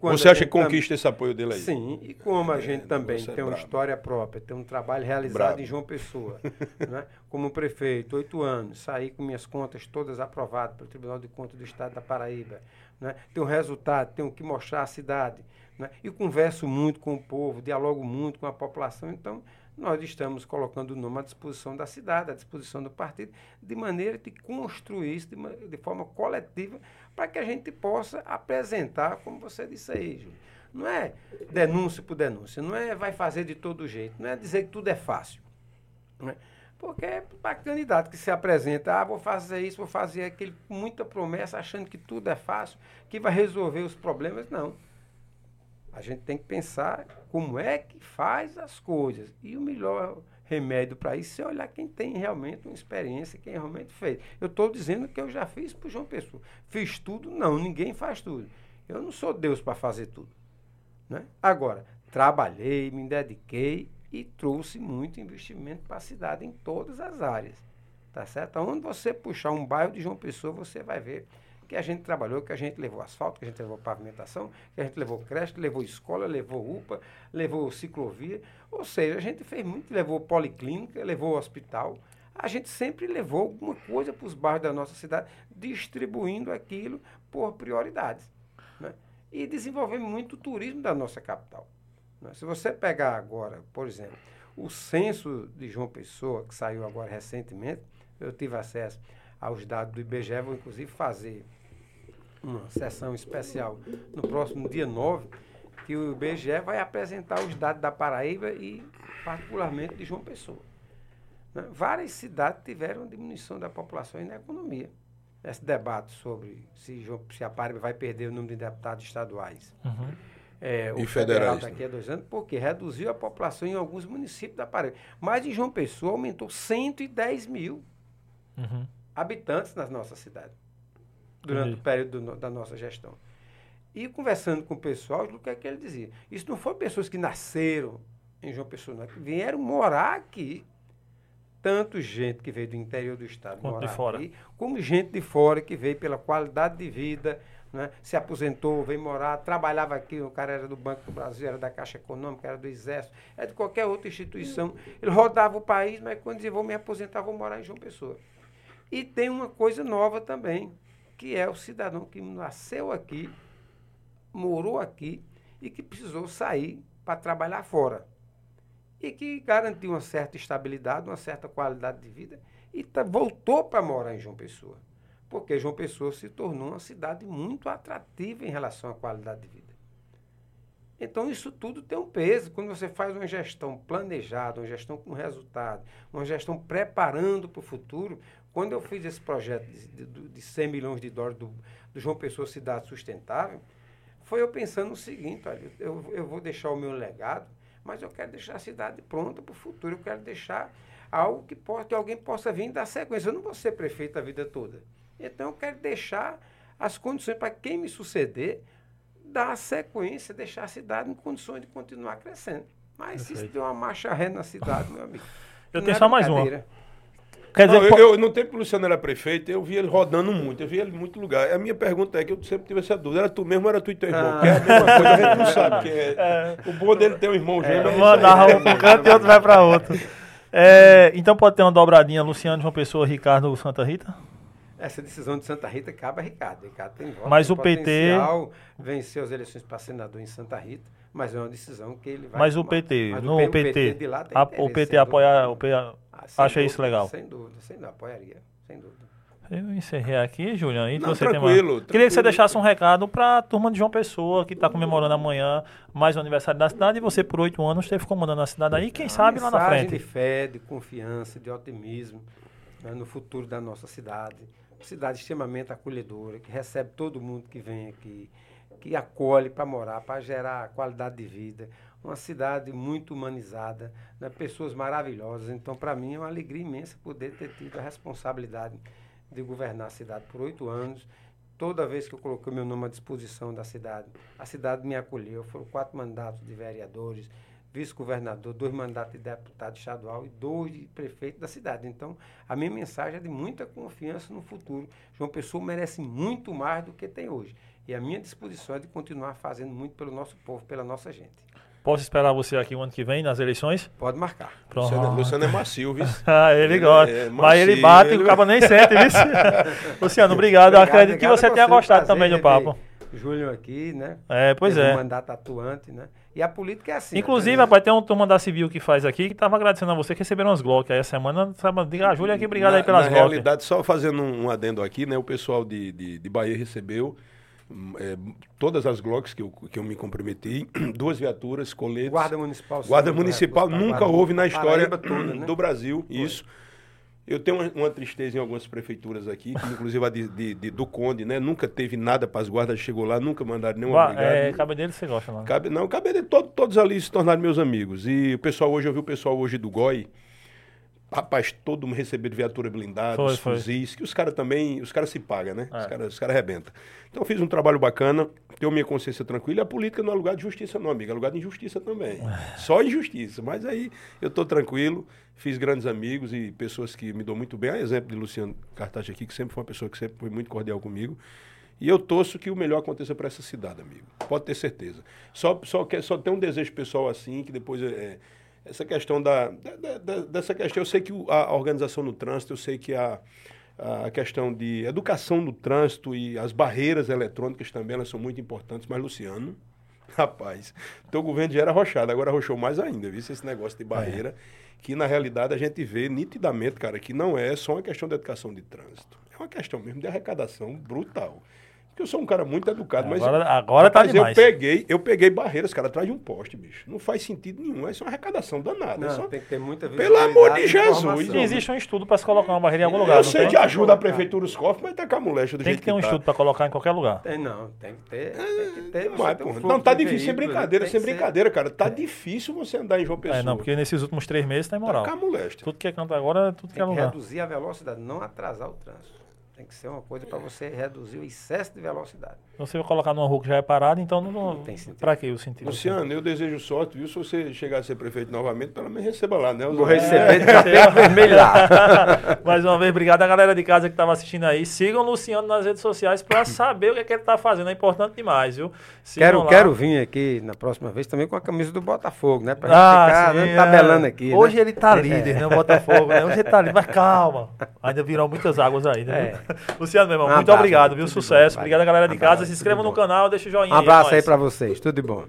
Você acha que conquista esse apoio dele aí? Sim, e como a é, gente também é tem uma história própria, tem um trabalho realizado bravo. em João Pessoa, né? como prefeito, oito anos, saí com minhas contas todas aprovadas pelo Tribunal de Contas do Estado da Paraíba, né? tenho resultado, tenho que mostrar a cidade, né? e converso muito com o povo, dialogo muito com a população, então nós estamos colocando o nome à disposição da cidade, à disposição do partido, de maneira de construir isso de, de forma coletiva, para que a gente possa apresentar, como você disse aí, Júlio. Não é denúncia por denúncia, não é vai fazer de todo jeito, não é dizer que tudo é fácil. Né? Porque é para candidato que se apresenta, ah, vou fazer isso, vou fazer aquilo, com muita promessa, achando que tudo é fácil, que vai resolver os problemas. Não. A gente tem que pensar como é que faz as coisas. E o melhor remédio para isso é olhar quem tem realmente uma experiência, quem realmente fez. Eu estou dizendo que eu já fiz para o João Pessoa. Fiz tudo? Não, ninguém faz tudo. Eu não sou Deus para fazer tudo. Né? Agora, trabalhei, me dediquei e trouxe muito investimento para a cidade em todas as áreas. Tá certo? Onde você puxar um bairro de João Pessoa, você vai ver que a gente trabalhou, que a gente levou asfalto, que a gente levou pavimentação, que a gente levou creche, levou escola, levou UPA, levou ciclovia. Ou seja, a gente fez muito, levou policlínica, levou hospital. A gente sempre levou alguma coisa para os bairros da nossa cidade, distribuindo aquilo por prioridades. Né? E desenvolvendo muito o turismo da nossa capital. Né? Se você pegar agora, por exemplo, o censo de João Pessoa, que saiu agora recentemente, eu tive acesso aos dados do IBGE, vou inclusive fazer uma sessão especial no próximo dia 9, que o IBGE vai apresentar os dados da Paraíba e particularmente de João Pessoa. Né? Várias cidades tiveram diminuição da população e na economia. Esse debate sobre se, se a Paraíba vai perder o número de deputados estaduais. Uhum. É, o e federal daqui a dois anos, porque reduziu a população em alguns municípios da Paraíba. Mas em João Pessoa aumentou 110 mil uhum. habitantes nas nossas cidades durante o período do, da nossa gestão. E conversando com o pessoal, o que é que ele dizia? Isso não foram pessoas que nasceram em João Pessoa, não, que vieram morar aqui. Tanto gente que veio do interior do estado Quanto morar de fora. aqui, como gente de fora que veio pela qualidade de vida, né? se aposentou, veio morar, trabalhava aqui, o cara era do Banco do Brasil, era da Caixa Econômica, era do Exército, era de qualquer outra instituição. Ele rodava o país, mas quando dizia, vou me aposentar, vou morar em João Pessoa. E tem uma coisa nova também que é o cidadão que nasceu aqui, morou aqui e que precisou sair para trabalhar fora. E que garantiu uma certa estabilidade, uma certa qualidade de vida e voltou para morar em João Pessoa. Porque João Pessoa se tornou uma cidade muito atrativa em relação à qualidade de vida. Então, isso tudo tem um peso. Quando você faz uma gestão planejada, uma gestão com resultado, uma gestão preparando para o futuro, quando eu fiz esse projeto de, de, de 100 milhões de dólares do, do, João Pessoa Cidade Sustentável, foi eu pensando o seguinte, olha, eu, eu vou deixar o meu legado, mas eu quero deixar a cidade pronta para o futuro, eu quero deixar algo que, possa, que alguém possa vir dar sequência. Eu não vou ser prefeito a vida toda. Então eu quero deixar as condições para quem me suceder dar sequência, deixar a cidade em condições de continuar crescendo. Mas Perfeito. se isso deu uma marcha ré na cidade, meu amigo. Eu tenho é só mais uma. Quer dizer, não, po- eu, eu, no tempo que o Luciano era prefeito, eu vi ele rodando muito, eu vi ele em muito lugar. A minha pergunta é que eu sempre tive essa dúvida. Era tu mesmo ou era tu e teu irmão? Ah. Porque é a mesma coisa, a gente não sabe quem é. O bom dele ter um irmão gêmeo. é isso aí. mandar um pro canto e outro vai pra outro. É, então pode ter uma dobradinha Luciano, João Pessoa, Ricardo, Santa Rita? Essa decisão de Santa Rita cabe a Ricardo. Ricardo tem voto, Mas tem o PT venceu as eleições para senador em Santa Rita, mas é uma decisão que ele vai Mas o tomar. PT, Mas no P- PT, de lá tem a- o PT sem apoia, o Ah, acha isso legal? Sem dúvida, sem dúvida, apoiaria, sem dúvida. Eu encerrei aqui, Juliano. E Não, você tem tranquilo, mais... Queria que você deixasse um recado para a turma de João Pessoa, que está comemorando amanhã mais um aniversário da cidade. E você, por oito anos, esteve comandando a cidade aí. Quem Uma sabe lá na frente. de fé, de confiança, de otimismo né, no futuro da nossa cidade. Uma cidade extremamente acolhedora, que recebe todo mundo que vem aqui, que acolhe para morar, para gerar qualidade de vida. Uma cidade muito humanizada, né, pessoas maravilhosas. Então, para mim, é uma alegria imensa poder ter tido a responsabilidade de governar a cidade por oito anos. Toda vez que eu coloquei meu nome à disposição da cidade, a cidade me acolheu. Foram quatro mandatos de vereadores, vice-governador, dois mandatos de deputado estadual e dois de prefeito da cidade. Então, a minha mensagem é de muita confiança no futuro. João Pessoa merece muito mais do que tem hoje. E a minha disposição é de continuar fazendo muito pelo nosso povo, pela nossa gente. Posso esperar você aqui o ano que vem nas eleições? Pode marcar. Pronto. Luciano, Luciano é macio, viu? Ah, ele Ele gosta. é Mas ele bate e o cabo nem sente, viu? Luciano, obrigado. Eu Obrigado, acredito que obrigado você a tenha você, gostado também do papo. Júlio aqui, né? É, pois Teve é. Um mandato atuante, né? E a política é assim. Inclusive, né? rapaz, tem uma turma da Civil que faz aqui que tava agradecendo a você que receberam as Glock. Aí a semana, sabe, diga a Júlia aqui, obrigado aí na, pelas na Glock. realidade, só fazendo um, um adendo aqui, né? O pessoal de, de, de Bahia recebeu é, todas as Glocks que eu, que eu me comprometi, duas viaturas, coletes. Guarda Municipal. Guarda sim, Municipal pra nunca guarda- houve na história toda, né? do Brasil isso. Eu tenho uma, uma tristeza em algumas prefeituras aqui, inclusive a de, de- de- do Conde, né? Nunca teve nada para as guardas, chegou lá, nunca mandaram nenhum Ba- obrigado. é, cabe dele você gosta lá. Cabe, não, cabe de todo- todos ali se tornaram meus amigos. E o pessoal hoje, eu vi o pessoal hoje do GOI, rapaz, todo mundo recebendo viatura blindada, Foi, os foi. fuzis, que os caras também, os caras se pagam, né? É. Os caras os cara arrebentam. Então eu fiz um trabalho bacana, tenho minha consciência tranquila, e a política não é lugar de justiça não, amigo, é lugar de injustiça também. Só injustiça, mas aí eu tô tranquilo, fiz grandes amigos e pessoas que me dão muito bem, a exemplo de Luciano Cartaz aqui, que sempre foi uma pessoa que sempre foi muito cordial comigo. E eu torço que o melhor aconteça para essa cidade, amigo. Pode ter certeza. Só, só, quer, só tem um desejo pessoal assim, que depois é, é, essa questão da, da- da- dessa questão, eu sei que a, organização no trânsito, eu sei que a, a questão de educação no trânsito e as barreiras eletrônicas também, elas são muito importantes, mas Luciano, rapaz, teu governo já era arrochado, agora arrochou mais ainda, viu? Esse negócio de barreira, que na realidade a gente vê nitidamente, cara, que não é só uma questão de educação de trânsito, é uma questão mesmo de arrecadação brutal. Porque eu sou um cara muito educado, mas. Agora- agora tá demais. Eu peguei, eu peguei barreiras, cara, atrás de um poste, bicho. Não faz sentido nenhum. Isso é uma arrecadação danada. é Não, só- tem que ter muita Pelo amor de Jesus, informação. Existe um estudo para se colocar uma barreira em algum lugar, Eu não sei tem? que ajuda a prefeitura os cofres, mas tá com a moléstia do Tem jeito que ter um tá. estudo para colocar em qualquer lugar. Tem não, tem que ter. Tem que ter tem um não, tá de difícil, sem brincadeira, tem sem que brincadeira, cara. Tá difícil você andar em João Pessoa. É, não, porque nesses últimos três meses tá tá imoral. com a moléstia. Tudo que é canto agora, tudo que é Tem que lugar. reduzir a velocidade, não atrasar o trânsito. Tem que ser uma coisa para você reduzir o excesso de velocidade. Você vai colocar numa rua que já é parada, então não, não tem sentido. Pra que o sentido? Luciano, eu desejo sorte, viu? Se você chegar a ser prefeito novamente, pelo menos receba lá, né? Vou receber de tapete vermelho lá. Mais uma vez, obrigado a galera de casa que estava assistindo aí. Sigam o Luciano nas redes sociais para saber o que, é que ele está fazendo. É importante demais, viu? Sigam Quero, lá. quero vir aqui na próxima vez também com a camisa do Botafogo, né? Pra Ah, ficar sim, né, é. tabelando aqui. Hoje né? ele tá líder, né? O Botafogo, né? Hoje ele tá líder, mas calma. Ainda virão muitas águas aí, né? Luciano, meu irmão, Um muito abraço, obrigado, viu? Sucesso. bom, Obrigado a galera de casa. Se inscrevam tudo no bom. canal, deixa o joinha Um abraço é aí nóis. pra vocês, tudo de bom.